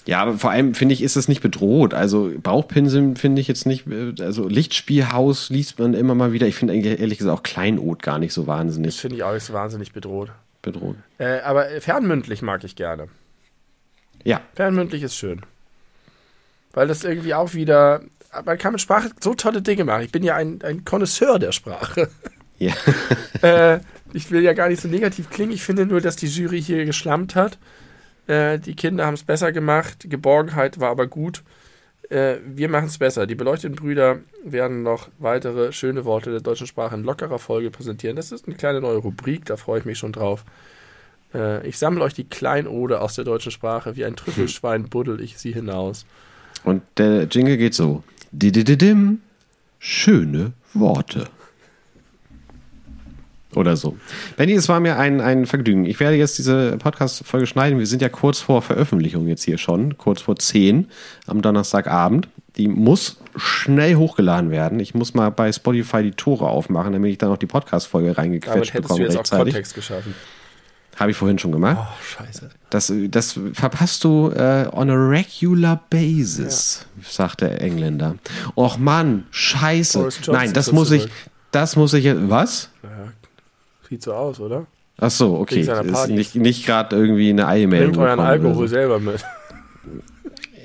Ja, aber vor allem finde ich, ist es nicht bedroht. Also Bauchpinseln finde ich jetzt nicht, äh, also Lichtspielhaus liest man immer mal wieder. Ich finde eigentlich ehrlich gesagt auch Kleinod gar nicht so Das wahnsinnig finde ich auch nicht so wahnsinnig bedroht. bedroht. Äh, aber fernmündlich mag ich gerne. Ja, Fernmündlich ist schön. Weil das irgendwie auch wieder. Man kann mit Sprache so tolle Dinge machen. Ich bin ja ein, ein Connoisseur der Sprache. ja. äh, ich will ja gar nicht so negativ klingen. Ich finde nur, dass die Jury hier geschlampt hat. Äh, die Kinder haben es besser gemacht. Geborgenheit war aber gut. Äh, wir machen es besser. Die beleuchteten Brüder werden noch weitere schöne Worte der deutschen Sprache in lockerer Folge präsentieren. Das ist eine kleine neue Rubrik, da freue ich mich schon drauf. Äh, ich sammle euch die Kleinode aus der deutschen Sprache. Wie ein Trüffelschwein buddel ich sie hinaus. Und der Jingle geht so. Didididim. Schöne Worte. Oder so. Benny, es war mir ein, ein Vergnügen. Ich werde jetzt diese Podcast-Folge schneiden. Wir sind ja kurz vor Veröffentlichung jetzt hier schon, kurz vor 10 am Donnerstagabend. Die muss schnell hochgeladen werden. Ich muss mal bei Spotify die Tore aufmachen, damit ich dann noch die Podcast-Folge reingequetscht Damit bekomme du jetzt auch rechtzeitig. Kontext geschaffen. Habe ich vorhin schon gemacht. Oh, scheiße. Das, das verpasst du äh, on a regular basis, sagt der Engländer. Och Mann, scheiße. Nein, das muss ich, das muss ich jetzt, was? Ja, sieht so aus, oder? Ach so, okay. Ist nicht, nicht gerade irgendwie eine Eilmeldung. Bringt euren Alkohol so. selber mit.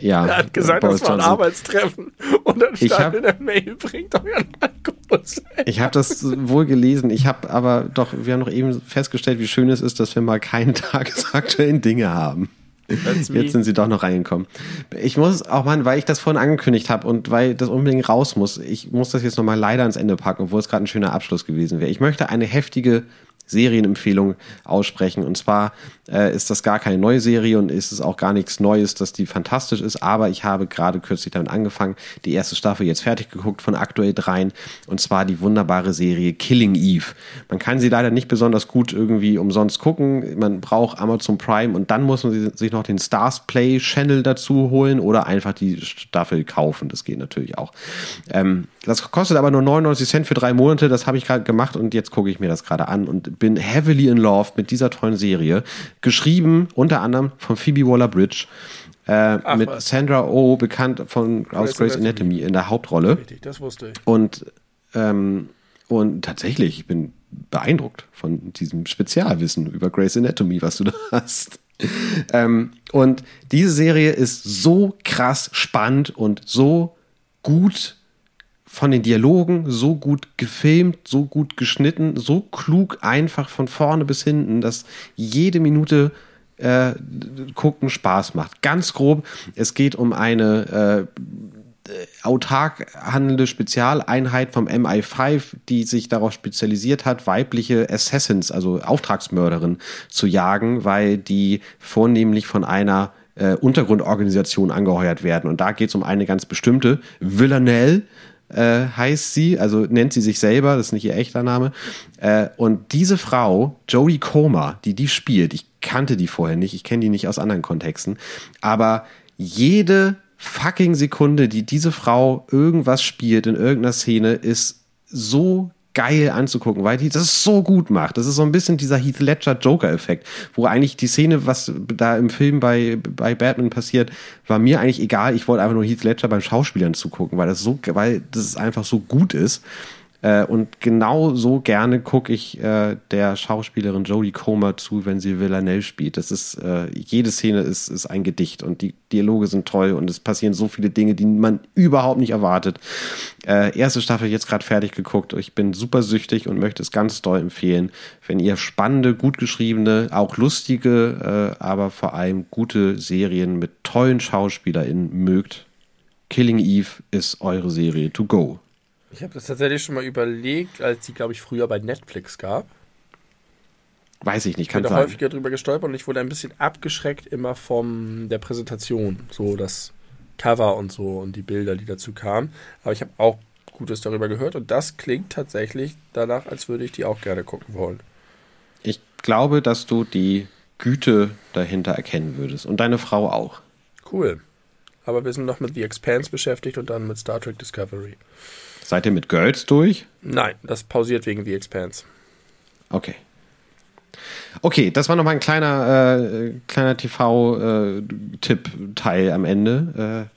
Ja, Er hat gesagt, Boris das war ein Johnson. Arbeitstreffen. Und dann stand hab- in der Mail, bringt euren Alkohol selber. Ich habe das wohl gelesen. Ich habe aber doch, wir haben noch eben festgestellt, wie schön es ist, dass wir mal keine tagesaktuellen Dinge haben. Jetzt sind sie doch noch reingekommen. Ich muss auch mal, weil ich das vorhin angekündigt habe und weil das unbedingt raus muss, ich muss das jetzt nochmal leider ans Ende packen, obwohl es gerade ein schöner Abschluss gewesen wäre. Ich möchte eine heftige Serienempfehlung aussprechen. Und zwar äh, ist das gar keine neue Serie und ist es auch gar nichts Neues, dass die fantastisch ist. Aber ich habe gerade kürzlich damit angefangen, die erste Staffel jetzt fertig geguckt von aktuell dreien. Und zwar die wunderbare Serie Killing Eve. Man kann sie leider nicht besonders gut irgendwie umsonst gucken. Man braucht Amazon Prime und dann muss man sich noch den Stars Play Channel dazu holen oder einfach die Staffel kaufen. Das geht natürlich auch. Ähm, das kostet aber nur 99 Cent für drei Monate. Das habe ich gerade gemacht und jetzt gucke ich mir das gerade an und bin heavily in love mit dieser tollen Serie. Geschrieben unter anderem von Phoebe Waller-Bridge. Äh, mit was. Sandra Oh, bekannt von aus Grey's Grey's Anatomy. Anatomy in der Hauptrolle. Richtig, das wusste ich. Und, ähm, und tatsächlich, ich bin beeindruckt von diesem Spezialwissen über Grey's Anatomy, was du da hast. Ähm, und diese Serie ist so krass spannend und so gut von den Dialogen, so gut gefilmt, so gut geschnitten, so klug einfach von vorne bis hinten, dass jede Minute äh, gucken Spaß macht. Ganz grob, es geht um eine äh, autark handelnde Spezialeinheit vom MI5, die sich darauf spezialisiert hat, weibliche Assassins, also Auftragsmörderinnen, zu jagen, weil die vornehmlich von einer äh, Untergrundorganisation angeheuert werden. Und da geht es um eine ganz bestimmte, Villanelle, äh, heißt sie, also nennt sie sich selber, das ist nicht ihr echter Name. Äh, und diese Frau, Jodie Comer, die die spielt, ich kannte die vorher nicht, ich kenne die nicht aus anderen Kontexten, aber jede fucking Sekunde, die diese Frau irgendwas spielt in irgendeiner Szene, ist so geil anzugucken, weil die das so gut macht. Das ist so ein bisschen dieser Heath Ledger Joker-Effekt, wo eigentlich die Szene, was da im Film bei, bei Batman passiert, war mir eigentlich egal. Ich wollte einfach nur Heath Ledger beim Schauspielern zugucken, weil das so, weil das einfach so gut ist. Äh, und genau so gerne gucke ich äh, der Schauspielerin Jodie Comer zu, wenn sie Villanelle spielt. Das ist, äh, jede Szene ist, ist ein Gedicht und die Dialoge sind toll und es passieren so viele Dinge, die man überhaupt nicht erwartet. Äh, erste Staffel jetzt gerade fertig geguckt. Ich bin super süchtig und möchte es ganz doll empfehlen. Wenn ihr spannende, gut geschriebene, auch lustige, äh, aber vor allem gute Serien mit tollen SchauspielerInnen mögt, Killing Eve ist eure Serie to go. Ich habe das tatsächlich schon mal überlegt, als die, glaube ich, früher bei Netflix gab. Weiß ich nicht, Ich kann bin da sein. häufiger drüber gestolpert und ich wurde ein bisschen abgeschreckt immer von der Präsentation. So das Cover und so und die Bilder, die dazu kamen. Aber ich habe auch Gutes darüber gehört und das klingt tatsächlich danach, als würde ich die auch gerne gucken wollen. Ich glaube, dass du die Güte dahinter erkennen würdest. Und deine Frau auch. Cool. Aber wir sind noch mit The Expanse beschäftigt und dann mit Star Trek Discovery. Seid ihr mit Girls durch? Nein, das pausiert wegen The Expanse. Okay. Okay, das war nochmal ein kleiner, äh, kleiner TV-Tipp-Teil am Ende. Äh,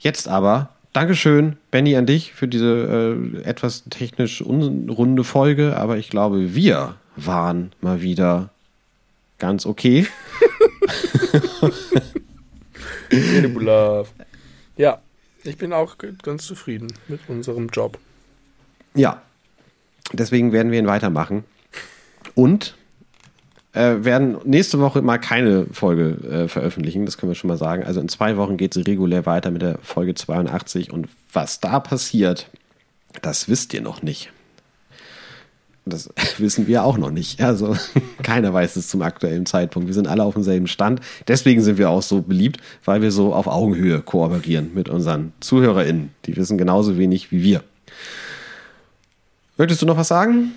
jetzt aber, Dankeschön, Benny, an dich für diese äh, etwas technisch unrunde Folge, aber ich glaube, wir waren mal wieder ganz okay. Incredible Love. Ja, ich bin auch ganz zufrieden mit unserem Job. Ja, deswegen werden wir ihn weitermachen. Und äh, werden nächste Woche mal keine Folge äh, veröffentlichen, das können wir schon mal sagen. Also in zwei Wochen geht es regulär weiter mit der Folge 82 und was da passiert, das wisst ihr noch nicht. Das wissen wir auch noch nicht. Also keiner weiß es zum aktuellen Zeitpunkt. Wir sind alle auf demselben Stand. Deswegen sind wir auch so beliebt, weil wir so auf Augenhöhe kooperieren mit unseren ZuhörerInnen. Die wissen genauso wenig wie wir. Möchtest du noch was sagen?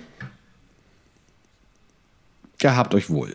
Gehabt euch wohl.